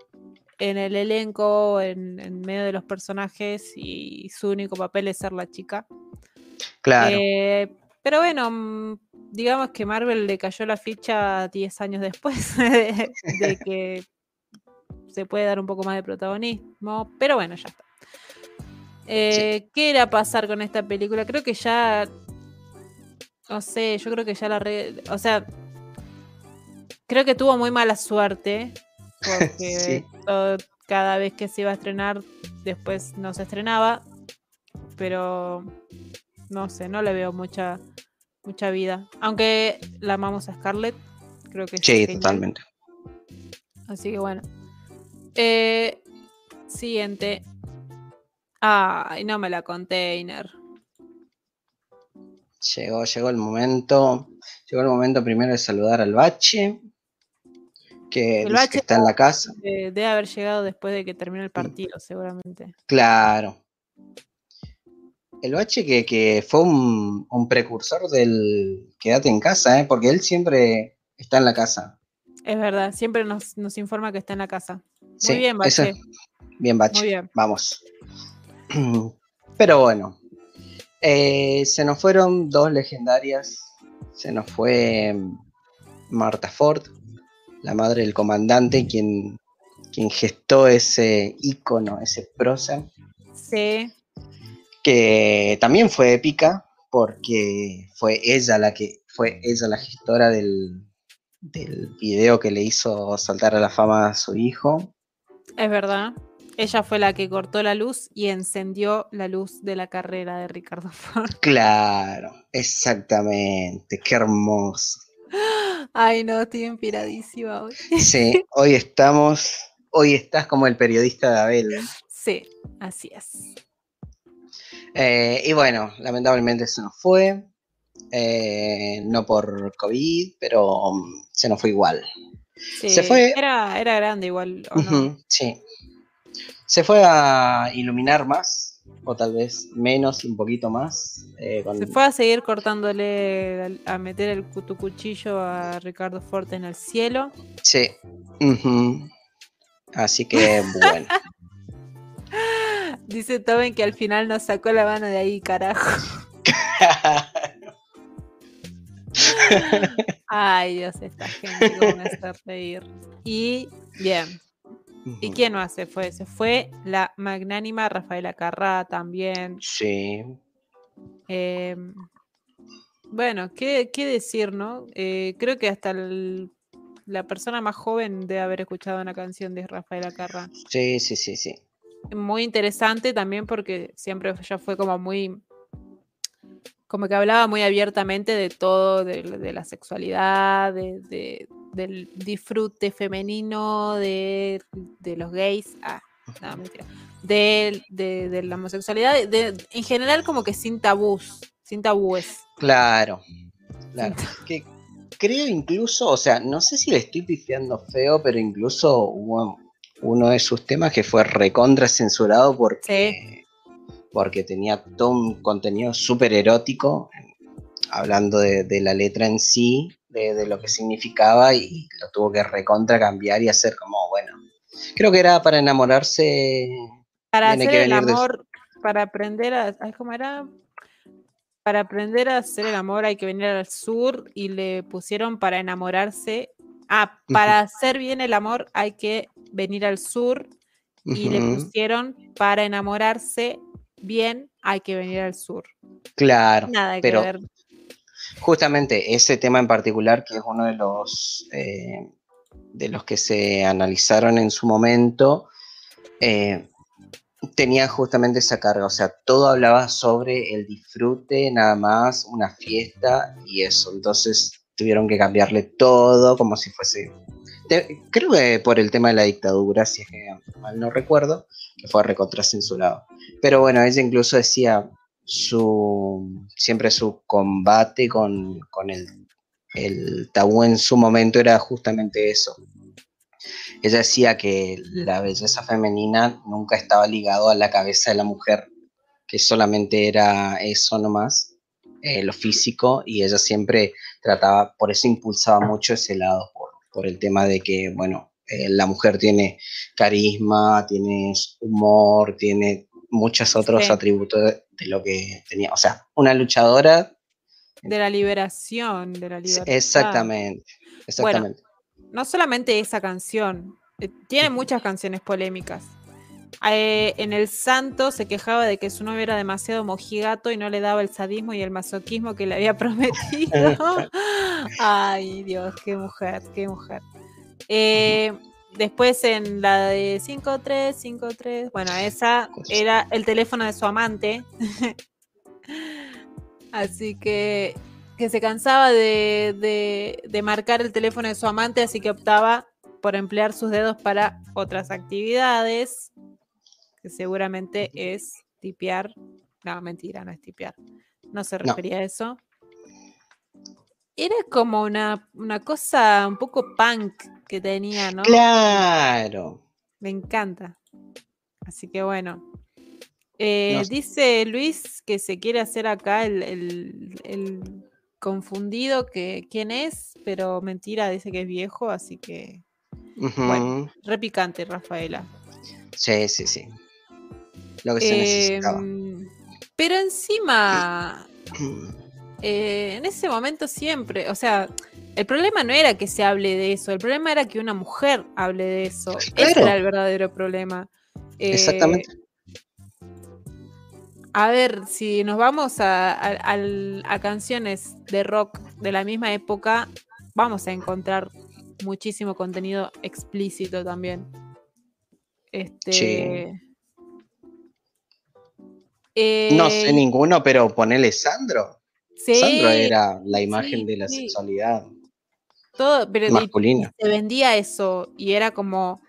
el elenco, en, medio de los personajes, y su único papel es ser la chica. Claro. Eh, pero bueno, mm, digamos que Marvel le cayó la ficha 10 años después de, [LAUGHS] de que se puede dar un poco más de protagonismo, pero bueno, ya está. Eh, ¿Qué era pasar con esta película? Creo que ya. No sé, yo creo que ya la. o sea. Creo que tuvo muy mala suerte. Porque [LAUGHS] cada vez que se iba a estrenar, después no se estrenaba. Pero. No sé, no le veo mucha. Mucha vida. Aunque la amamos a Scarlett. Creo que sí. totalmente. Así que bueno. Eh, siguiente. Ay, no me la container. Llegó, llegó el momento. Llegó el momento primero de saludar al bache. Que, está en la casa. Debe haber llegado después de que terminó el partido, seguramente. Claro. El bache que, fue un, precursor del quédate en casa, ¿eh? porque él siempre está en la casa. Es verdad, siempre nos, informa que está en la casa. Muy bien, Bache. Bien, Bache. Muy bien. Vamos. [CLEARS THROAT] Pero bueno, eh, se nos fueron dos legendarias. Se nos fue mm, Marta Ford, la madre del comandante, quien, quien gestó ese icono, ese prosa. Sí. Que también fue épica, porque fue ella la que fue ella la gestora del, del video que le hizo saltar a la fama a su hijo. Es verdad. Ella fue la que cortó la luz y encendió la luz de la carrera de Ricardo Ford. [LAUGHS] Claro, exactamente, qué hermoso. Ay, no, estoy inspiradísima hoy. [LAUGHS] Sí, hoy estamos, hoy estás como el periodista de Abel. Sí, así es. Eh, y bueno, lamentablemente se nos fue, eh, no por COVID, pero um, se nos fue igual. Sí, se fue. Era, era grande igual. sí, se fue a iluminar más, o tal vez menos, un poquito más. Eh, se fue a seguir cortándole, a meter el tu cuchillo a Ricardo Forte en el cielo. Sí. Así que [LAUGHS] bueno. Dice Toben que al final nos sacó la mano de ahí, carajo. [LAUGHS] Ay, Dios, esta gente cómo me hace reír. Y bien. ¿Y quién no hace? Fue, se fue la magnánima Rafaela Carrá también. Sí. Em, bueno, ¿qué, qué decir, no? Eh, creo que hasta la persona más joven debe haber escuchado una canción de Rafaela Carrá. Sí, sí, sí, sí. Muy interesante también porque siempre ya fue como muy como que hablaba muy abiertamente de todo, de, la sexualidad, de, del disfrute femenino, de, los gays, ah, no, mentira, de, la homosexualidad, en general como que sin tabús, sin tabúes. Claro, claro. Que creo incluso, o sea, no sé si le estoy pifiando feo, pero incluso hubo uno de sus temas que fue recontra censurado porque porque tenía todo un contenido súper erótico, hablando de, la letra en sí, de, lo que significaba, y lo tuvo que recontra cambiar y hacer como, bueno, creo que era para enamorarse. Para hacer el amor, para aprender a, ¿cómo era? Para aprender a hacer el amor hay que venir al sur y le pusieron para enamorarse. Ah, para hacer bien el amor hay que venir al sur y le pusieron para enamorarse bien, hay que venir al sur. Claro, Nada pero que ver. justamente ese tema en particular, que es uno de los, eh, de los que se analizaron en su momento, eh, tenía justamente esa carga, o sea, todo hablaba sobre el disfrute, nada más, una fiesta y eso, entonces tuvieron que cambiarle todo como si fuese creo que por el tema de la dictadura, si es que mal no recuerdo, que fue recontra censurado. Pero bueno, ella incluso decía su siempre su combate con, el, tabú en su momento era justamente eso. Ella decía que la belleza femenina nunca estaba ligado a la cabeza de la mujer, que solamente era eso nomás, eh, lo físico, y ella siempre trataba, por eso impulsaba mucho ese lado, por el tema de que, bueno, eh, la mujer tiene carisma, tiene humor, tiene muchos otros atributos de, lo que tenía. O sea, una luchadora. De la liberación, de la libertad. Exactamente, exactamente. no solamente esa canción, eh, tiene muchas canciones polémicas. Eh, en El Santo se quejaba de que su novio era demasiado mojigato y no le daba el sadismo y el masoquismo que le había [LAUGHS] prometido. [LAUGHS] Ay, Dios, qué mujer, qué mujer. Eh, después en la de 5353, bueno, esa era el teléfono de su amante. [LAUGHS] así que, que se cansaba de, de marcar el teléfono de su amante, así que optaba por emplear sus dedos para otras actividades, que seguramente es tipear. No, mentira, no es tipear. No se refería a eso. Era como una, cosa un poco punk que tenía, ¿no? Claro. Me encanta. Así que bueno. Eh, dice Luis que se quiere hacer acá el, confundido que quién es, pero mentira, dice que es viejo, así que. Bueno, repicante, Rafaela. Sí, sí, sí. Lo que se necesitaba. Em, pero encima. [CLEARS THROAT] Eh, en ese momento siempre, o sea, el problema no era que se hable de eso, el problema era que una mujer hable de eso. Ese era el verdadero problema. Eh, Exactamente. A ver, si nos vamos a, canciones de rock de la misma época, vamos a encontrar muchísimo contenido explícito también. Este. No sé eh, ninguno, pero ponele Sandro. Sandro era la imagen de la sexualidad todo, pero masculina. se vendía eso y era como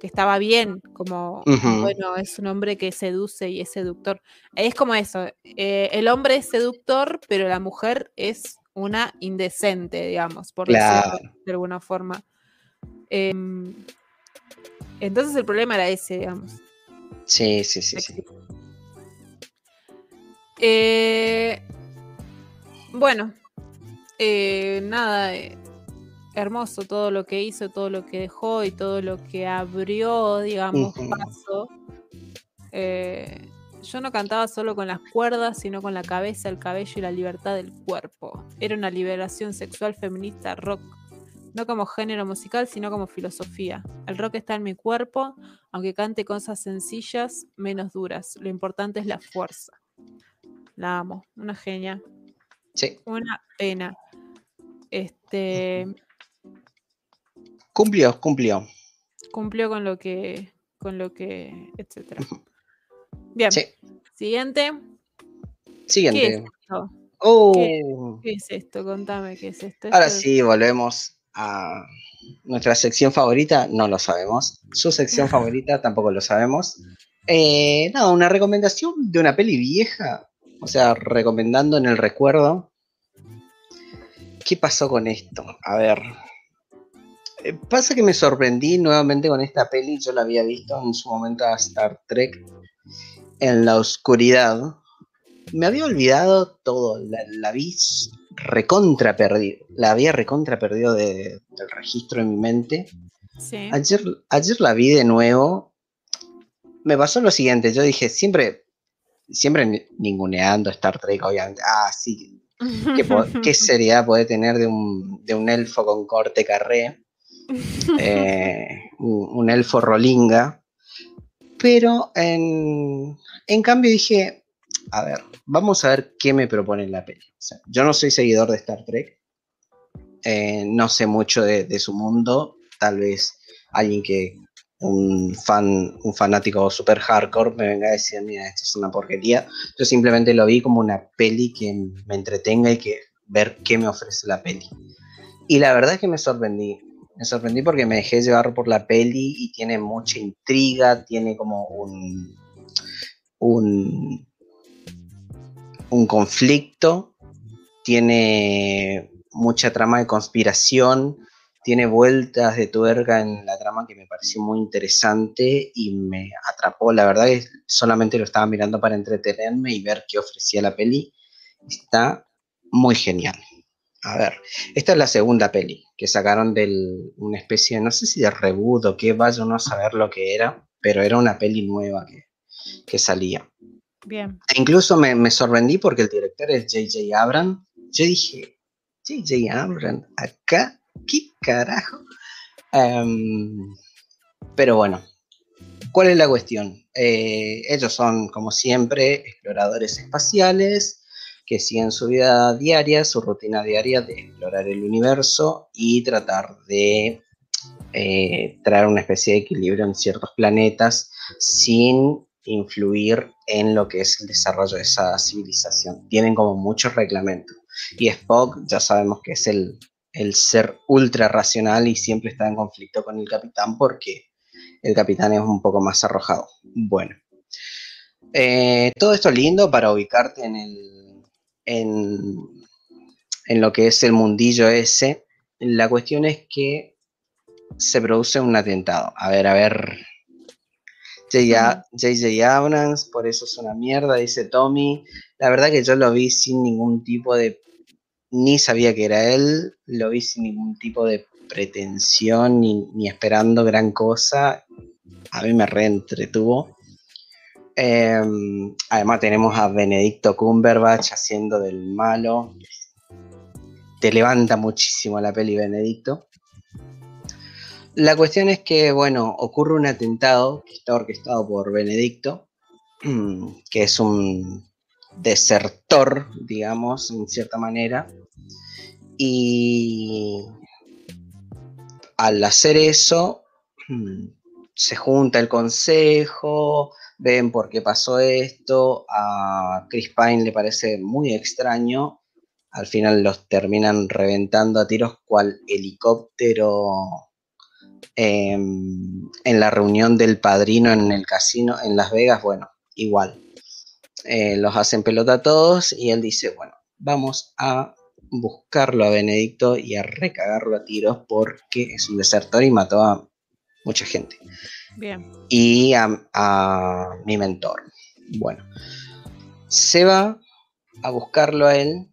que estaba bien, como, bueno, es un hombre que seduce y es seductor. Es como eso, eh, el hombre es seductor, pero la mujer es una indecente, digamos, por decirlo de alguna forma. Em, entonces el problema era ese, digamos. Sí, sí, sí, sí. Eh, bueno, eh, nada, eh, hermoso todo lo que hizo, todo lo que dejó y todo lo que abrió, digamos, paso. Eh, yo no cantaba solo con las cuerdas, sino con la cabeza, el cabello y la libertad del cuerpo. Era una liberación sexual feminista rock, no como género musical, sino como filosofía. El rock está en mi cuerpo, aunque cante cosas sencillas, menos duras. Lo importante es la fuerza. La amo, una genia. Sí. Una pena. Este. Cumplió, cumplió. Cumplió con lo que. con lo que. etcétera. Bien. Siguiente. Siguiente. ¿Qué es esto? Oh. ¿Qué, es esto? Contame qué es esto. Ahora Esto es- sí, volvemos a nuestra sección favorita. No lo sabemos. Su sección [LAUGHS] favorita tampoco lo sabemos. Eh, nada, una recomendación de una peli vieja. O sea, recomendando en el recuerdo. ¿Qué pasó con esto? A ver. Eh, Pasa que me sorprendí nuevamente con esta peli. Yo la había visto en su momento a Star Trek en la oscuridad. Me había olvidado todo. La, la vi recontra perdido. La había recontra perdido de- del registro en mi mente. Sí. Ayer, ayer la vi de nuevo. Me pasó lo siguiente. Yo dije, siempre, siempre ni- ninguneando Star Trek, obviamente. Ah, sí. ¿Qué, qué [LAUGHS] seriedad puede tener de un, de un elfo con corte carré? [LAUGHS] eh, un, un elfo rolinga. Pero en, en cambio dije, a ver, vamos a ver qué me propone la peli. O sea, yo no soy seguidor de Star Trek, eh, no sé mucho de, de su mundo, tal vez alguien que, un fan, un fanático super hardcore me venga a decir, mira, esto es una porquería. Yo simplemente lo vi como una peli que me entretenga y que ver qué me ofrece la peli. Y la verdad es que me sorprendí. Me sorprendí porque me dejé llevar por la peli y tiene mucha intriga, tiene como un, un, un conflicto, tiene mucha trama de conspiración, tiene vueltas de tuerca en la trama que me pareció muy interesante y me atrapó. La verdad es que solamente lo estaba mirando para entretenerme y ver qué ofrecía la peli. Está muy genial. A ver, esta es la segunda peli que sacaron de una especie, no sé si de reboot o qué, vaya uno a saber lo que era, pero era una peli nueva que, que salía. Bien. E incluso me, me sorprendí porque el director es J.J. Abrams. Yo dije, J.J. Abrams, acá, ¿qué carajo? Em, pero bueno, ¿cuál es la cuestión? Eh, ellos son, como siempre, exploradores espaciales que siguen su vida diaria, su rutina diaria de explorar el universo y tratar de eh, traer una especie de equilibrio en ciertos planetas sin influir en lo que es el desarrollo de esa civilización. Tienen como muchos reglamentos. Y Spock ya sabemos que es el, el ser ultra racional y siempre está en conflicto con el capitán porque el capitán es un poco más arrojado. Bueno. Eh, todo esto lindo para ubicarte en el, en, en lo que es el mundillo ese. La cuestión es que se produce un atentado. A ver, a ver. J.J. Abrams, por eso es una mierda, dice Tommy. La verdad que yo lo vi sin ningún tipo de. Ni sabía que era él, lo vi sin ningún tipo de pretensión ni, ni esperando gran cosa. A mí me reentretuvo. Eh, además tenemos a Benedicto Cumberbatch haciendo del malo. Te levanta muchísimo la peli Benedicto. La cuestión es que, bueno, ocurre un atentado que está orquestado por Benedicto, [CLEARS THROAT] que es un desertor, digamos, en cierta manera. Y al hacer eso, se junta el consejo, ven por qué pasó esto, a Chris Pine le parece muy extraño, al final los terminan reventando a tiros cual helicóptero eh, en la reunión del padrino en el casino en Las Vegas, bueno, igual. Eh, los hacen pelota a todos y él dice, bueno, vamos a buscarlo a Benedicto y a recagarlo a tiros porque es un desertor y mató a mucha gente. Bien. Y a, a mi mentor. Bueno, se va a buscarlo a él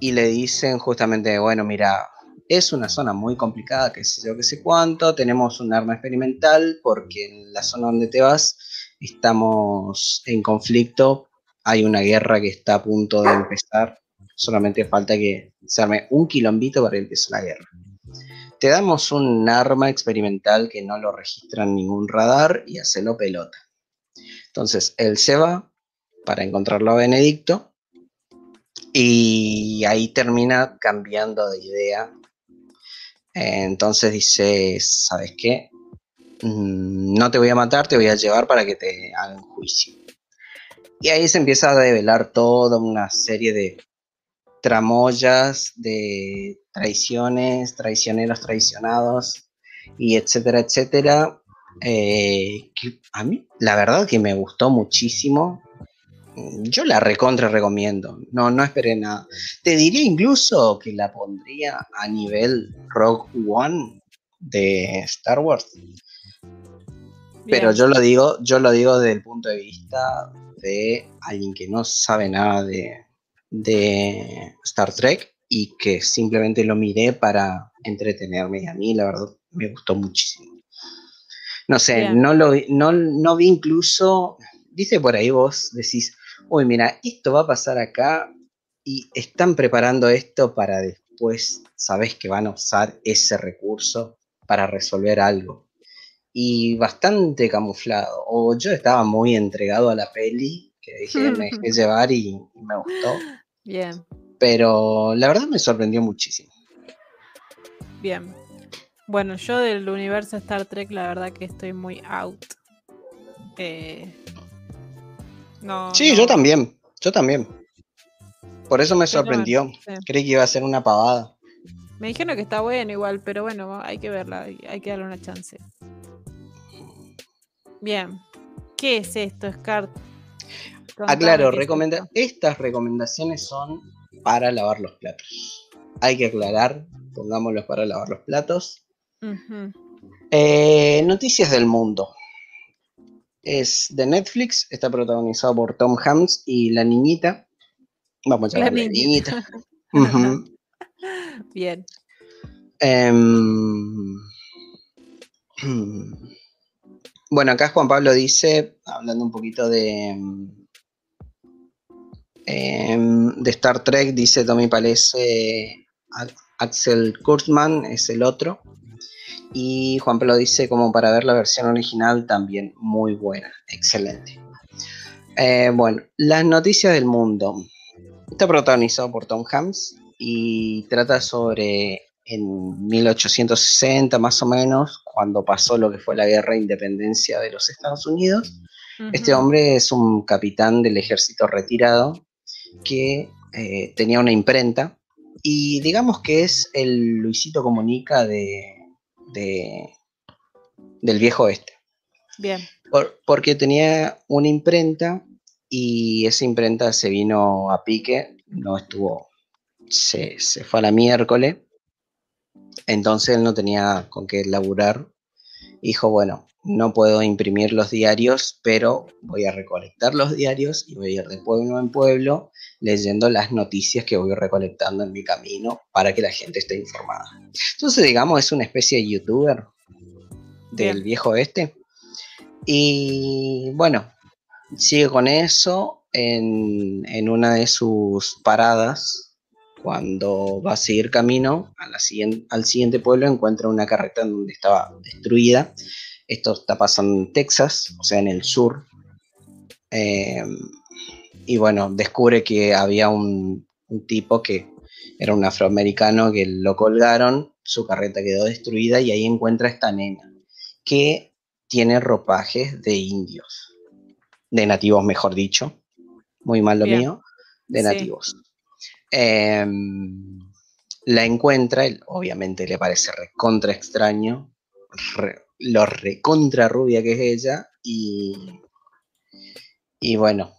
y le dicen justamente, bueno, mira, es una zona muy complicada, que sé yo, que sé cuánto, tenemos un arma experimental porque en la zona donde te vas estamos en conflicto, hay una guerra que está a punto de empezar, solamente falta que se arme un quilombito para que empiece la guerra. Te damos un arma experimental que no lo registra en ningún radar y hacelo pelota. Entonces él se va para encontrarlo a Benedicto y ahí termina cambiando de idea. Entonces dice, ¿sabes qué? Mm, no te voy a matar, te voy a llevar para que te hagan juicio. Y ahí se empieza a develar toda una serie de tramoyas, de traiciones, traicioneros traicionados, y etcétera, etcétera. Eh, a mí, la verdad que me gustó muchísimo. Yo la recontra recomiendo. No, no esperé nada. Te diría incluso que la pondría a nivel Rogue One de Star Wars. Pero yo lo digo, yo lo digo desde el punto de vista de alguien que no sabe nada de, de Star Trek y que simplemente lo miré para entretenerme. Y a mí, la verdad, me gustó muchísimo. No sé, no, lo, no, no vi incluso, dice por ahí vos, decís, uy, mira, esto va a pasar acá y están preparando esto para después, sabes que van a usar ese recurso para resolver algo. Y bastante camuflado. O yo estaba muy entregado a la peli, que dije, me dejé [LAUGHS] llevar y me gustó. Bien. Pero la verdad me sorprendió muchísimo. Bien. Bueno, yo del universo Star Trek, la verdad que estoy muy out. Eh, no, sí, yo también. Yo también. Por eso me sorprendió. Creí que iba a ser una pavada. Me dijeron que está bueno igual, pero bueno, hay que verla, hay que darle una chance. Bien. ¿Qué es esto, Scar? Aclaro, recomenda estas recomendaciones son para lavar los platos. Hay que aclarar, pongámoslos para lavar los platos. Eh, noticias del mundo. Es de Netflix, está protagonizado por Tom Hanks y la niñita. Vamos a la niñita. [LAUGHS] Bien. Em, bueno, acá Juan Pablo dice, hablando un poquito de, em, de Star Trek, dice Tommy Palese, Axel Kurtzman es el otro. Y Juan Pablo dice, como para ver la versión original, también muy buena, excelente. Eh, bueno, las noticias del mundo. Está protagonizado por Tom Hanks y trata sobre en 1860 más o menos, cuando pasó lo que fue la guerra de independencia de los Estados Unidos. Este hombre es un capitán del ejército retirado que eh, tenía una imprenta y digamos que es el Luisito Comunica de, del viejo oeste. Bien. porque tenía una imprenta y esa imprenta se vino a pique, no estuvo, se, fue a la miércoles, entonces él no tenía con qué laburar. Dijo, bueno, no puedo imprimir los diarios, pero voy a recolectar los diarios y voy a ir de pueblo en pueblo leyendo las noticias que voy recolectando en mi camino para que la gente esté informada. Entonces, digamos, es una especie de youtuber del viejo este. Y bueno, sigue con eso en, en, una de sus paradas. Cuando va a seguir camino a la siguiente, al siguiente pueblo, encuentra una carreta donde estaba destruida. Esto está pasando en Texas, o sea, en el sur. Eh, y bueno, descubre que había un, tipo que era un afroamericano que lo colgaron, su carreta quedó destruida y ahí encuentra a esta nena que tiene ropajes de indios, de nativos mejor dicho, muy mal lo mío, de nativos. Em, la encuentra, obviamente le parece recontra extraño, lo recontra rubia que es ella y, y bueno,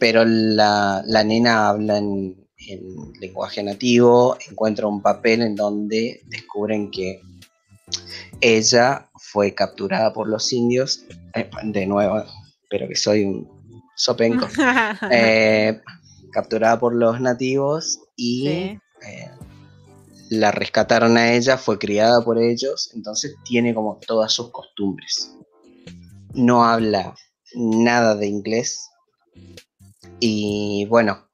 pero la, nena habla en, lenguaje nativo, encuentra un papel en donde descubren que ella fue capturada por los indios, eh, de nuevo, pero que soy un sopenco, [LAUGHS] eh, capturada por los nativos y eh, la rescataron a ella, fue criada por ellos, entonces tiene como todas sus costumbres. No habla nada de inglés. Y bueno,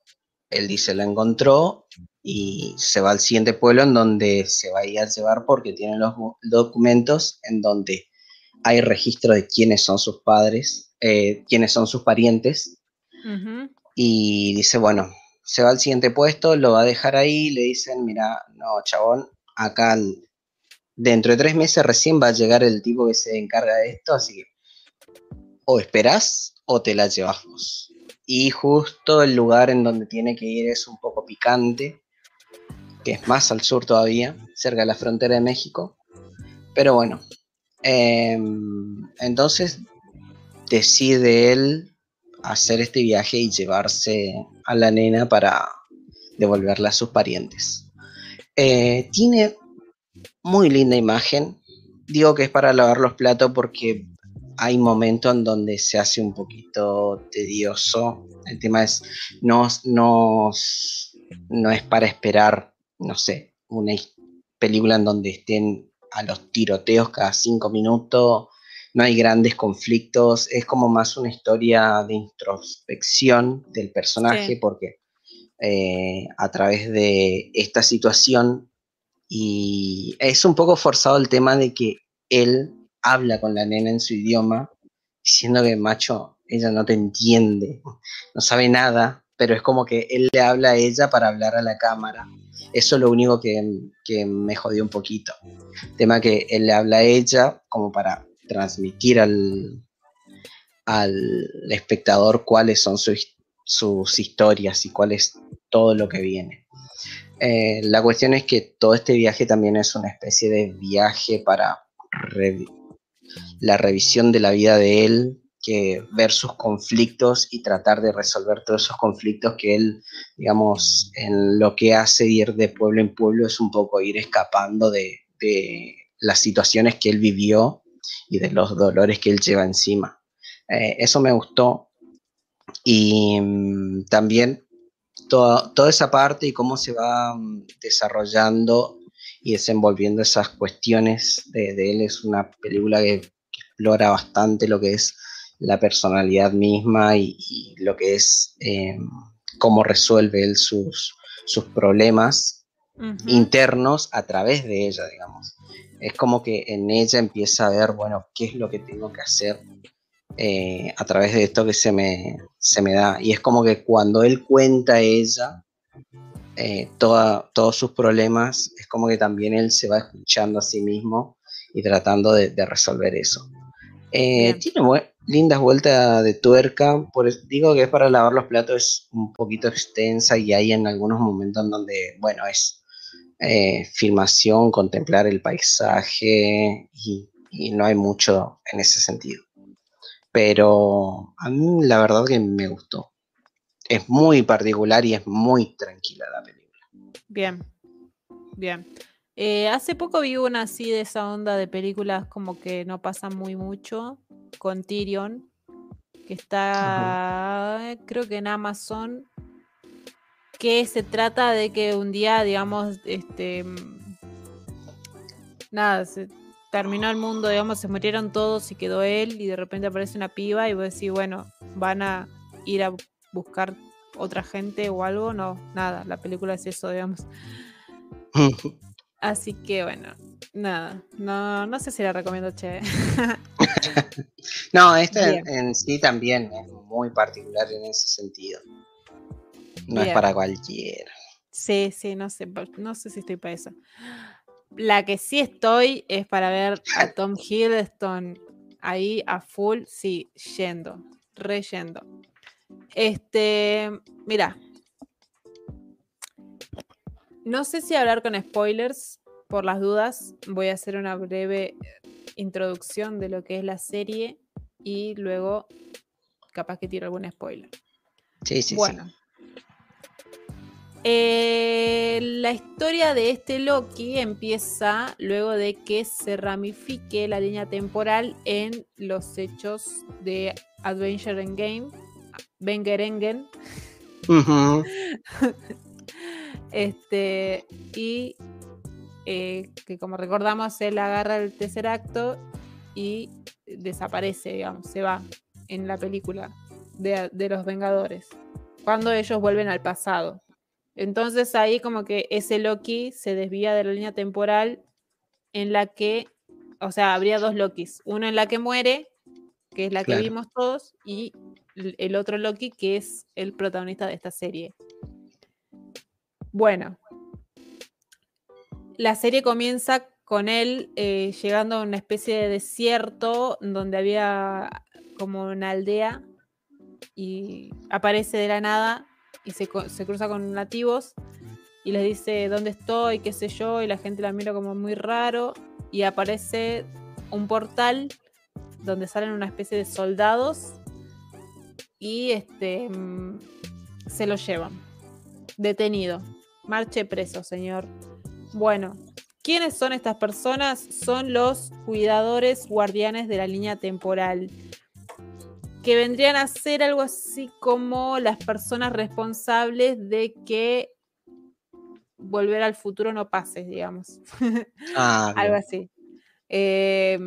él dice, lo encontró y se va al siguiente pueblo en donde se va a ir a llevar porque tiene los documentos en donde hay registro de quiénes son sus padres, eh, quiénes son sus parientes. Y dice, bueno, se va al siguiente puesto, lo va a dejar ahí, le dicen, mira, no, chabón, acá dentro de tres meses recién va a llegar el tipo que se encarga de esto, así que o esperás o te la llevamos. Y justo el lugar en donde tiene que ir es un poco picante, que es más al sur todavía, cerca de la frontera de México. Pero bueno, em, entonces decide él hacer este viaje y llevarse a la nena para devolverla a sus parientes. Eh, tiene muy linda imagen. Digo que es para lavar los platos porque hay momentos en donde se hace un poquito tedioso. El tema es, no, no, no es para esperar, no sé, una película en donde estén a los tiroteos cada cinco minutos, no hay grandes conflictos, es como más una historia de introspección del personaje porque eh, a través de esta situación y es un poco forzado el tema de que él habla con la nena en su idioma, diciendo que macho, ella no te entiende, no sabe nada, pero es como que él le habla a ella para hablar a la cámara. Eso es lo único que, que me jodió un poquito. tema que él le habla a ella como para transmitir al, al espectador cuáles son sus historias y cuál es todo lo que viene. Eh, la cuestión es que todo este viaje también es una especie de viaje para la revisión de la vida de él, que ver sus conflictos y tratar de resolver todos esos conflictos que él, digamos, en lo que hace ir de pueblo en pueblo es un poco ir escapando de, de las situaciones que él vivió y de los dolores que él lleva encima. Eh, eso me gustó. Y mm, también toda, toda, esa parte y cómo se va mm, desarrollando y desenvolviendo esas cuestiones de, él es una película que, explora bastante lo que es la personalidad misma y, lo que es eh, cómo resuelve él sus, sus problemas internos a través de ella, digamos es como que en ella empieza a ver, bueno, qué es lo que tengo que hacer eh, a través de esto que se me, se me da. Y es como que cuando él cuenta a ella eh, todos sus problemas, es como que también él se va escuchando a sí mismo y tratando de, resolver eso. Eh, tiene lindas vueltas de tuerca, por digo que es para lavar los platos, es un poquito extensa y hay en algunos momentos donde, bueno, es eh, filmación, contemplar el paisaje y, no hay mucho en ese sentido. Pero a mí la verdad que me gustó. Es muy particular y es muy tranquila la película. Bien, bien. Eh, hace poco vi una así de esa onda de películas como que no pasan muy mucho con Tyrion, que está creo que en Amazon que se trata de que un día, digamos, este, nada, se terminó el mundo, digamos, se murieron todos y quedó él y de repente aparece una piba y vos decís, bueno, van a ir a buscar otra gente o algo, no, nada, la película es eso, digamos. [LAUGHS] Así que bueno, nada, no, no sé si la recomiendo, che. [LAUGHS] no, esta en, sí también es muy particular en ese sentido. No es para cualquiera. Sí, sí, no sé, no sé si estoy para eso. La que sí estoy es para ver a Tom Hiddleston ahí a full, sí, yendo, reyendo. Este, mira, no sé si hablar con spoilers, por las dudas, voy a hacer una breve introducción de lo que es la serie y luego capaz que tiro algún spoiler. Sí, sí, bueno, sí. Eh, la historia de este Loki empieza luego de que se ramifique la línea temporal en los hechos de Adventure Endgame, Game, [LAUGHS] este, y eh, que como recordamos, él agarra el tercer acto y desaparece, digamos, se va. en la película de, de los Vengadores, cuando ellos vuelven al pasado. Entonces ahí como que ese Loki se desvía de la línea temporal en la que, o sea, habría dos Lokis, uno en la que muere, que es la que vimos todos, y el otro Loki que es el protagonista de esta serie. Bueno, la serie comienza con él eh, llegando a una especie de desierto donde había como una aldea y aparece de la nada y se, cruza con nativos y les dice dónde estoy, qué sé yo, y la gente la mira como muy raro y aparece un portal donde salen una especie de soldados y este mm, se lo llevan detenido. Marche preso, señor. Bueno, ¿quiénes son estas personas? Son los cuidadores guardianes de la línea temporal que vendrían a ser algo así como las personas responsables de que volver al futuro no pase, digamos. [LAUGHS] Ah, algo así. Eh,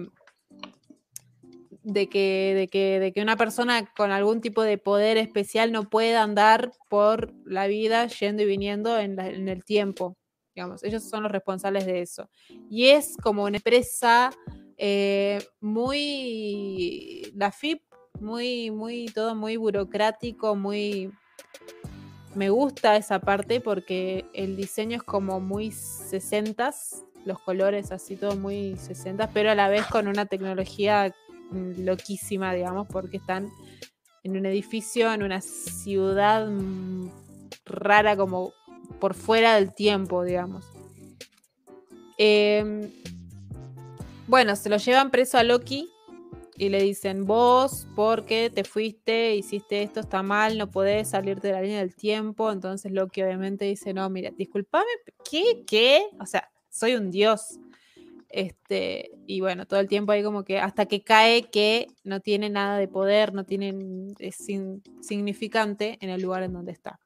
de, que, de, que, de que una persona con algún tipo de poder especial no pueda andar por la vida yendo y viniendo en, la- en el tiempo. Digamos, ellos son los responsables de eso. Y es como una empresa eh, muy. La FIP, muy, muy, todo muy burocrático, muy. Me gusta esa parte porque el diseño es como muy 60s, los colores así todo muy 60s, pero a la vez con una tecnología loquísima, digamos, porque están en un edificio, en una ciudad rara como por fuera del tiempo, digamos. Em, bueno, se lo llevan preso a Loki y le dicen, vos, porque te fuiste, hiciste esto, está mal, no podés salirte de la línea del tiempo. Entonces Loki obviamente dice, no, mira, discúlpame, ¿qué? ¿Qué? O sea, soy un dios. Este, y bueno, todo el tiempo ahí como que hasta que cae que no tiene nada de poder, no tiene, es sin- significante en el lugar en donde está.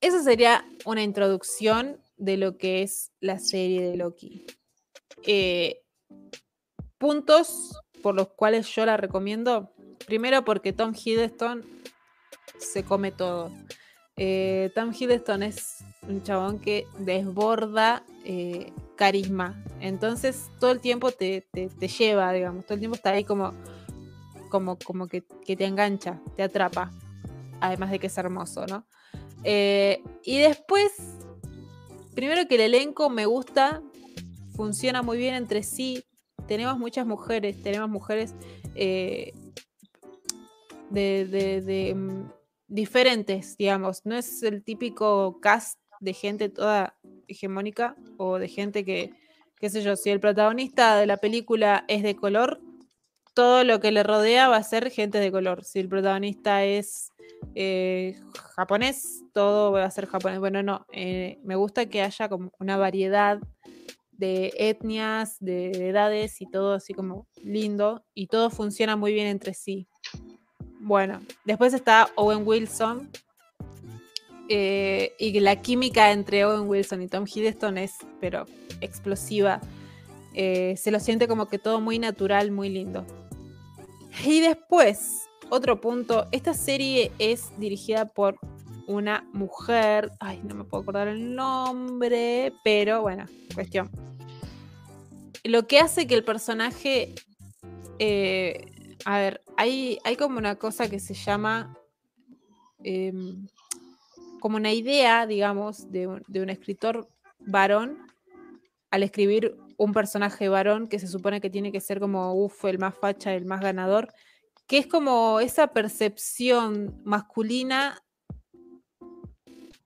Esa sería una introducción de lo que es la serie de Loki. Eh, puntos por los cuales yo la recomiendo. Primero porque Tom Hiddleston se come todo. Eh, Tom Hiddleston es un chabón que desborda eh, carisma. Entonces todo el tiempo te, te- te lleva, digamos. Todo el tiempo está ahí como, como, como que, que te engancha, te atrapa. Además de que es hermoso, ¿no? Eh, y después, primero que el elenco me gusta, funciona muy bien entre sí. Tenemos muchas mujeres, tenemos mujeres eh, de, mm, diferentes, digamos. No es el típico cast de gente toda hegemónica o de gente que, qué sé yo, si el protagonista de la película es de color, todo lo que le rodea va a ser gente de color. Si el protagonista es eh, japonés, todo va a ser japonés. Bueno, no, eh, me gusta que haya como una variedad de etnias, de edades y todo así como lindo y todo funciona muy bien entre sí. Bueno, después está Owen Wilson eh, y la química entre Owen Wilson y Tom Hiddleston es, pero explosiva. Eh, se lo siente como que todo muy natural, muy lindo. Y después, otro punto, esta serie es dirigida por una mujer, ay, no me puedo acordar el nombre, pero bueno, cuestión. Lo que hace que el personaje, eh, a ver, hay, hay como una cosa que se llama, em, como una idea, digamos, de un, de un escritor varón al escribir un personaje varón que se supone que tiene que ser como, uff, el más facha, el más ganador, que es como esa percepción masculina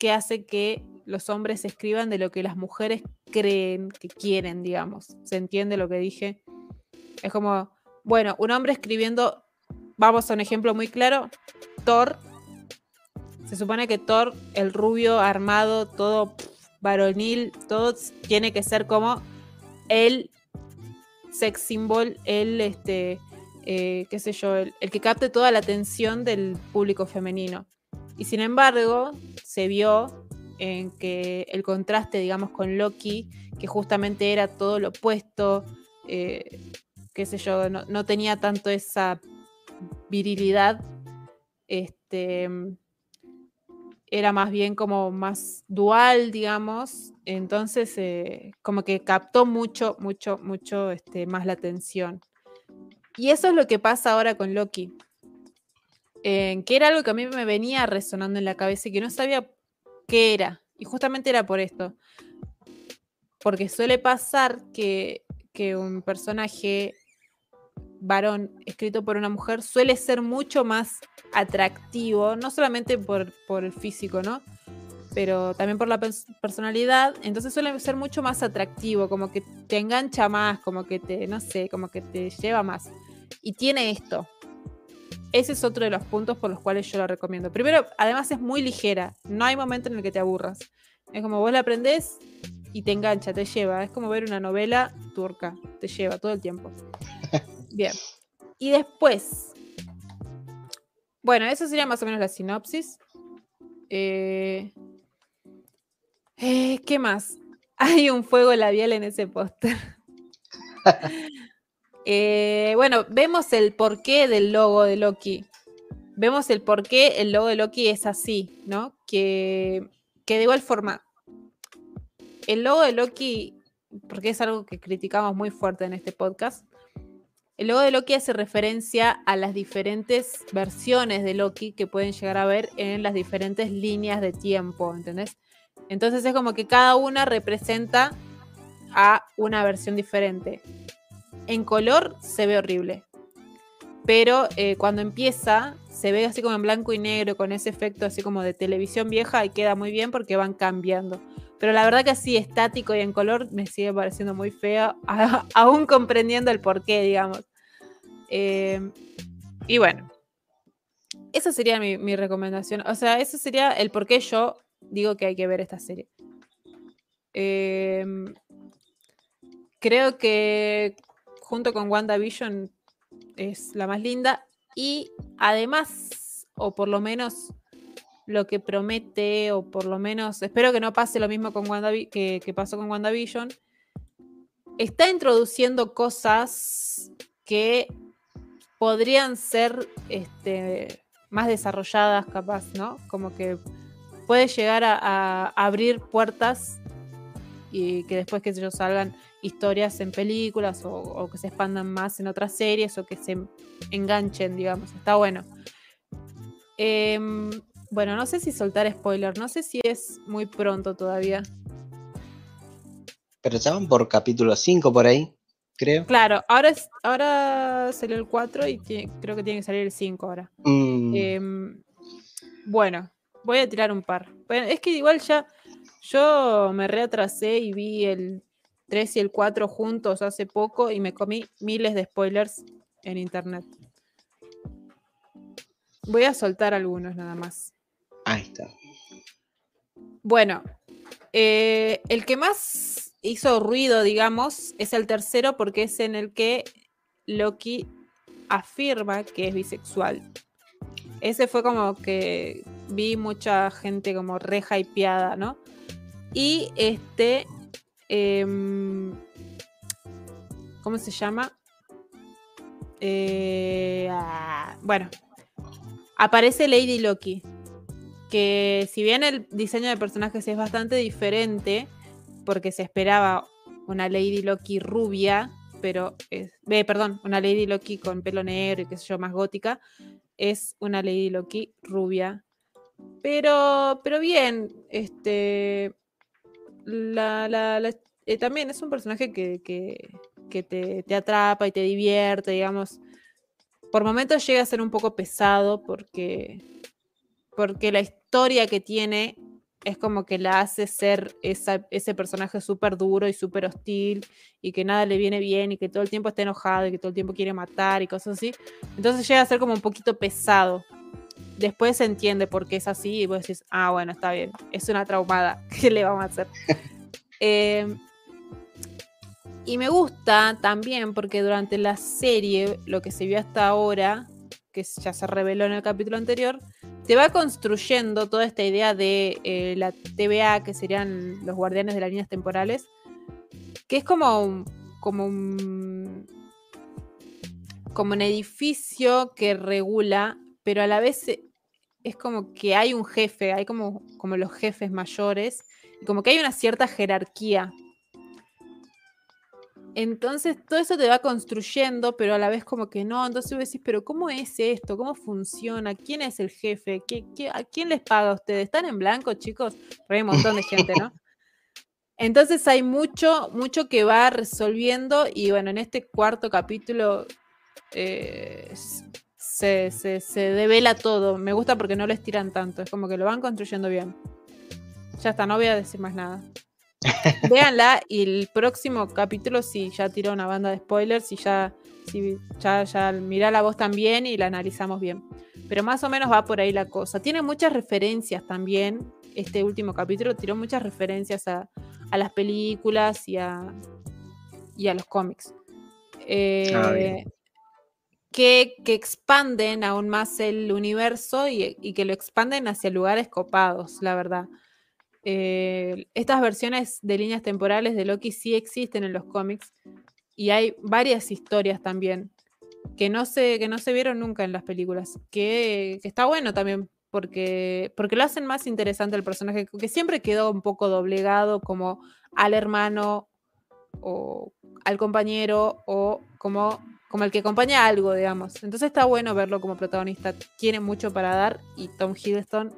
que hace que los hombres escriban de lo que las mujeres creen que quieren, digamos. ¿Se entiende lo que dije? Es como, bueno, un hombre escribiendo, vamos a un ejemplo muy claro, Thor. Se supone que Thor, el rubio, armado, todo varonil, todo tiene que ser como el sex symbol, el, este, eh, qué sé yo, el, el que capte toda la atención del público femenino. Y sin embargo, se vio en que el contraste, digamos, con Loki, que justamente era todo lo opuesto, eh, qué sé yo, no, no tenía tanto esa virilidad este, era más bien como más dual, digamos. Entonces, eh, como que captó mucho, mucho, mucho este, más la atención. Y eso es lo que pasa ahora con Loki. Que era algo que a mí me venía resonando en la cabeza y que no sabía qué era. Y justamente era por esto. Porque suele pasar que, que un personaje varón escrito por una mujer suele ser mucho más atractivo, no solamente por, por el físico, ¿no? Pero también por la personalidad, entonces suele ser mucho más atractivo, como que te engancha más, como que te, no sé, como que te lleva más. Y tiene esto. Ese es otro de los puntos por los cuales yo lo recomiendo. Primero, además es muy ligera, no hay momento en el que te aburras. Es como vos la aprendés y te engancha, te lleva. Es como ver una novela turca, te lleva todo el tiempo. [LAUGHS] Bien. Y después, bueno, eso sería más o menos la sinopsis. Eh, eh, ¿Qué más? [LAUGHS] Hay un fuego labial en ese póster. [LAUGHS] Eh, bueno, vemos el porqué del logo de Loki. Vemos el porqué el logo de Loki es así, ¿no? Que, que de igual forma, el logo de Loki, porque es algo que criticamos muy fuerte en este podcast, el logo de Loki hace referencia a las diferentes versiones de Loki que pueden llegar a ver en las diferentes líneas de tiempo, ¿entendés? Entonces es como que cada una representa a una versión diferente. En color se ve horrible, pero eh, cuando empieza se ve así como en blanco y negro, con ese efecto así como de televisión vieja y queda muy bien porque van cambiando. Pero la verdad que así estático y en color me sigue pareciendo muy feo, [LAUGHS] aún comprendiendo el porqué, digamos. Eh, y bueno, esa sería mi, recomendación. O sea, eso sería el por qué yo digo que hay que ver esta serie. Em, creo que junto con WandaVision es la más linda y además, o por lo menos lo que promete, o por lo menos, espero que no pase lo mismo con que, que pasó con WandaVision, está introduciendo cosas que podrían ser este, más desarrolladas, capaz, ¿no? Como que puede llegar a, abrir puertas y que después que ellos salgan historias en películas o, que se expandan más en otras series o que se enganchen, digamos. Está bueno. Em, bueno, no sé si soltar spoiler, no sé si es muy pronto todavía. Pero ya van por capítulo 5 por ahí, creo. Claro, ahora, es, ahora salió el 4 y creo que tiene que salir el 5 ahora. Mm. Em, bueno, voy a tirar un par. es que igual ya yo me reatrasé y vi el 3 y el 4 juntos hace poco y me comí miles de spoilers en internet. Voy a soltar algunos nada más. Ahí está. Bueno, eh, el que más hizo ruido, digamos, es el tercero porque es en el que Loki afirma que es bisexual. Ese fue como que vi mucha gente como re hypeada, ¿no? Y este. Em, ¿Cómo se llama? Eh, ah, bueno, aparece Lady Loki que si bien el diseño de personajes es bastante diferente, porque se esperaba una Lady Loki rubia, pero es, eh, perdón, una Lady Loki con pelo negro y qué sé yo, más gótica, es una Lady Loki rubia. Pero, pero bien, este, eh, también es un personaje que, te, te, atrapa y te divierte, digamos. Por momentos llega a ser un poco pesado porque porque la historia que tiene es como que la hace ser ese personaje súper duro y súper hostil y que nada le viene bien y que todo el tiempo está enojado y que todo el tiempo quiere matar y cosas así. Entonces llega a ser como un poquito pesado. Después se entiende por qué es así y vos decís, ah, bueno, está bien, es una traumada, [LAUGHS] ¿qué le vamos a hacer? [LAUGHS] Em, y me gusta también porque durante la serie, lo que se vio hasta ahora, que ya se reveló en el capítulo anterior, te va construyendo toda esta idea de eh, la TVA, que serían los guardianes de las líneas temporales, que es como, como un, como un edificio que regula, pero a la vez e, es como que hay un jefe, hay como, como los jefes mayores, y como que hay una cierta jerarquía. Entonces todo eso te va construyendo, pero a la vez como que no. Entonces vos decís, pero ¿cómo es esto? ¿Cómo funciona? ¿Quién es el jefe? ¿Qué, a quién les paga a ustedes? ¿Están en blanco, chicos? hay un montón de gente, ¿no? [LAUGHS] Entonces hay mucho, mucho que va resolviendo y bueno, en este cuarto capítulo eh, se, se, devela todo. Me gusta porque no lo estiran tanto, es como que lo van construyendo bien. Ya está, no voy a decir más nada. [LAUGHS] Véanla y el próximo capítulo si ya tiró una banda de spoilers y ya, si, ya, ya mira la voz también y la analizamos bien. Pero más o menos va por ahí la cosa. Tiene muchas referencias también. Este último capítulo tiró muchas referencias a, a las películas y a, y a los cómics. Eh, ah, que, expanden aún más el universo y, y, que lo expanden hacia lugares copados, la verdad. Eh, estas versiones de líneas temporales de Loki sí existen en los cómics y hay varias historias también que no se, que no se vieron nunca en las películas, que, que está bueno también porque, porque lo hacen más interesante el personaje, que siempre quedó un poco doblegado como al hermano o al compañero o como, como el que acompaña algo, digamos. Entonces está bueno verlo como protagonista. Tiene mucho para dar y Tom Hiddleston,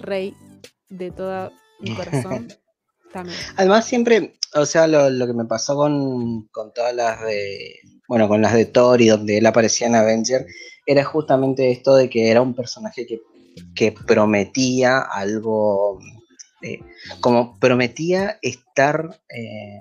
rey de todo mi corazón, [LAUGHS] también. Además siempre, o sea, lo, lo que me pasó con, con todas las de, bueno, con las de Thor y donde él aparecía en Avenger, era justamente esto de que era un personaje que, prometía algo, eh, como prometía estar eh,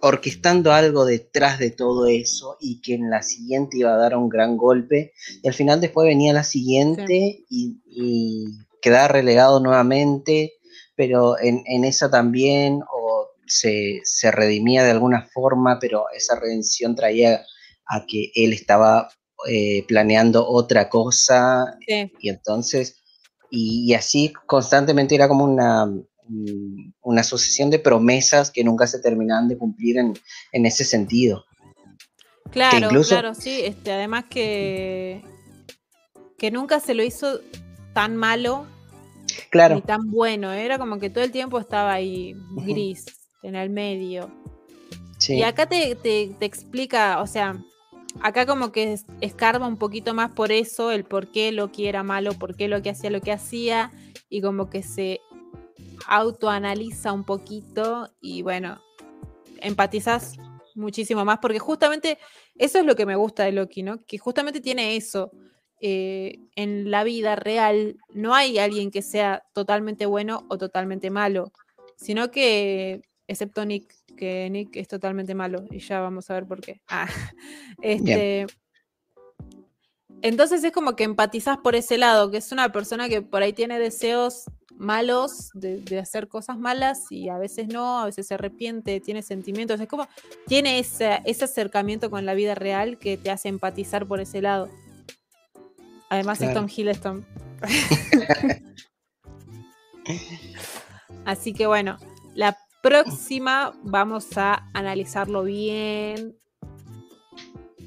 orquestando algo detrás de todo eso y que en la siguiente iba a dar un gran golpe. Y al final después venía la siguiente y, quedaba relegado nuevamente, pero en, esa también o se, se redimía de alguna forma, pero esa redención traía a que él estaba eh, planeando otra cosa. Y entonces, y, así constantemente era como una, mm, una sucesión de promesas que nunca se terminaban de cumplir en, ese sentido. Claro, claro, sí. Este, además que, que nunca se lo hizo tan malo claro. ni tan bueno. Era como que todo el tiempo estaba ahí gris, en el medio. Y acá te, te, explica, o sea, acá como que escarba un poquito más por eso, el por qué Loki era malo, por qué Loki hacía lo que hacía, y como que se autoanaliza un poquito y bueno, empatizas muchísimo más, porque justamente eso es lo que me gusta de Loki, ¿no? Que justamente tiene eso. Eh, en la vida real no hay alguien que sea totalmente bueno o totalmente malo, sino que, excepto Nick, que Nick es totalmente malo y ya vamos a ver por qué. Ah, [LAUGHS] este, entonces es como que empatizas por ese lado, que es una persona que por ahí tiene deseos malos de, hacer cosas malas y a veces no, a veces se arrepiente, tiene sentimientos, es como tiene ese, ese acercamiento con la vida real que te hace empatizar por ese lado. Además es Tom Hiddleston. [LAUGHS] Así que bueno, la próxima vamos a analizarlo bien,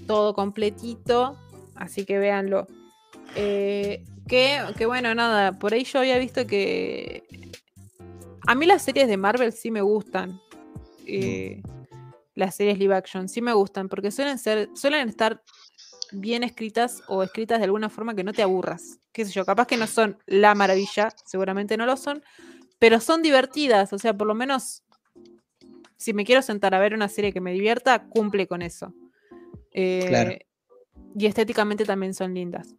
todo completito, así que véanlo. Eh, que, bueno, nada, por ahí yo había visto que a mí las series de Marvel sí me gustan. Eh, las series live action sí me gustan porque suelen ser, suelen estar bien escritas o escritas de alguna forma que no te aburras. Qué sé yo, capaz que no son la maravilla, seguramente no lo son, pero son divertidas, o sea, por lo menos si me quiero sentar a ver una serie que me divierta, cumple con eso. Eh, y estéticamente también son lindas.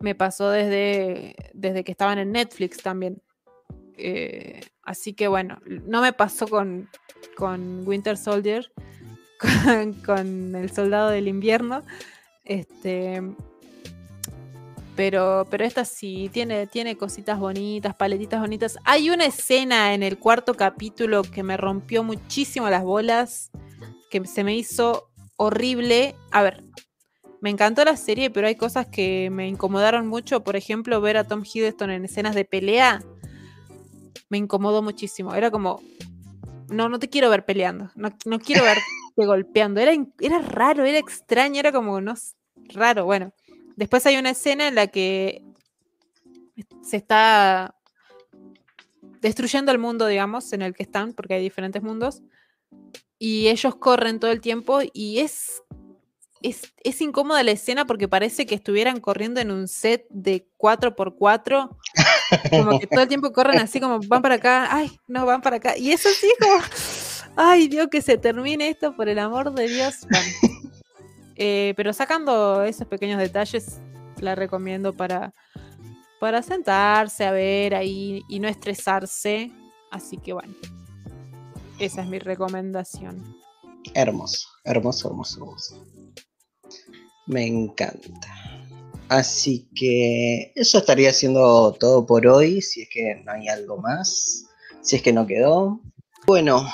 Me pasó desde, desde que estaban en Netflix también. Eh, así que bueno, no me pasó con, con Winter Soldier, con, con, El Soldado del Invierno. Este, pero, pero esta sí, tiene, tiene cositas bonitas, paletitas bonitas. Hay una escena en el cuarto capítulo que me rompió muchísimo las bolas, que se me hizo horrible. A ver, me encantó la serie, pero hay cosas que me incomodaron mucho. Por ejemplo, ver a Tom Hiddleston en escenas de pelea me incomodó muchísimo. Era como, no, no te quiero ver peleando. No, no quiero ver [LAUGHS] viste, golpeando. Era, era raro, era extraño, era como, no raro. Bueno, después hay una escena en la que se está destruyendo el mundo, digamos, en el que están, porque hay diferentes mundos. Y ellos corren todo el tiempo y es, es, es incómoda la escena porque parece que estuvieran corriendo en un set de 4x4. Como que todo el tiempo corren así como van para acá, ay, no, van para acá. Y eso sí, como, ay, Dios, que se termine esto, por el amor de Dios. Eh, pero sacando esos pequeños detalles, la recomiendo para, para sentarse a ver ahí y no estresarse. Así que bueno, esa es mi recomendación. Hermoso, hermoso, hermoso, hermoso. Me encanta. Así que eso estaría siendo todo por hoy, si es que no hay algo más, si es que no quedó. Bueno,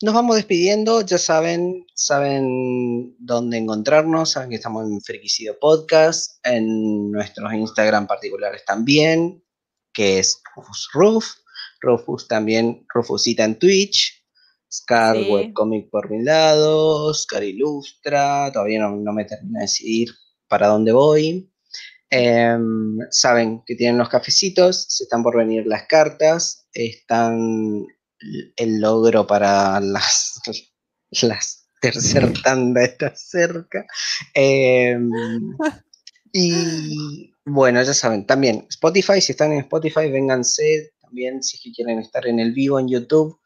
nos vamos despidiendo, ya saben, saben dónde encontrarnos, saben que estamos en Friquicido Podcast, en nuestros Instagram particulares también, que es Rufus Ruf, Rufus también, Rufusita en Twitch, Scar Webcomic por mi lado, Scar Ilustra, todavía no, me termino de decidir para dónde voy. Em, saben que tienen los cafecitos, se están por venir las cartas, están el logro para las, [LAUGHS] las tercer [LAUGHS] tanda está cerca. Em, [LAUGHS] y bueno, ya saben, también Spotify, si están en Spotify, vénganse también si quieren estar en el vivo en YouTube.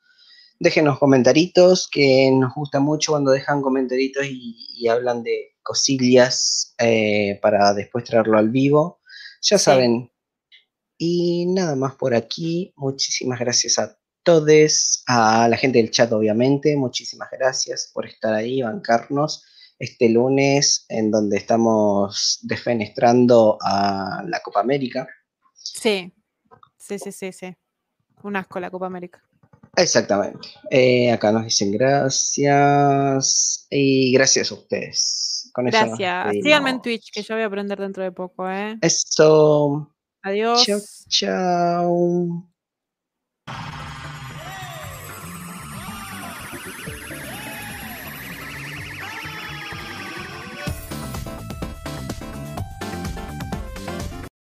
Déjenos comentaritos, que nos gusta mucho cuando dejan comentaritos y, hablan de cosillas eh, para después traerlo al vivo. Ya saben. Y nada más por aquí. Muchísimas gracias a todos, a la gente del chat obviamente, muchísimas gracias por estar ahí, bancarnos este lunes en donde estamos defenestrando a la Copa América. Sí, sí, sí, sí, sí. Un asco la Copa América. Exactamente. Eh, acá nos dicen gracias y gracias a ustedes. gracias. Síganme en Twitch que yo voy a aprender dentro de poco. ¿eh? Eso. Adiós. Chao, chao.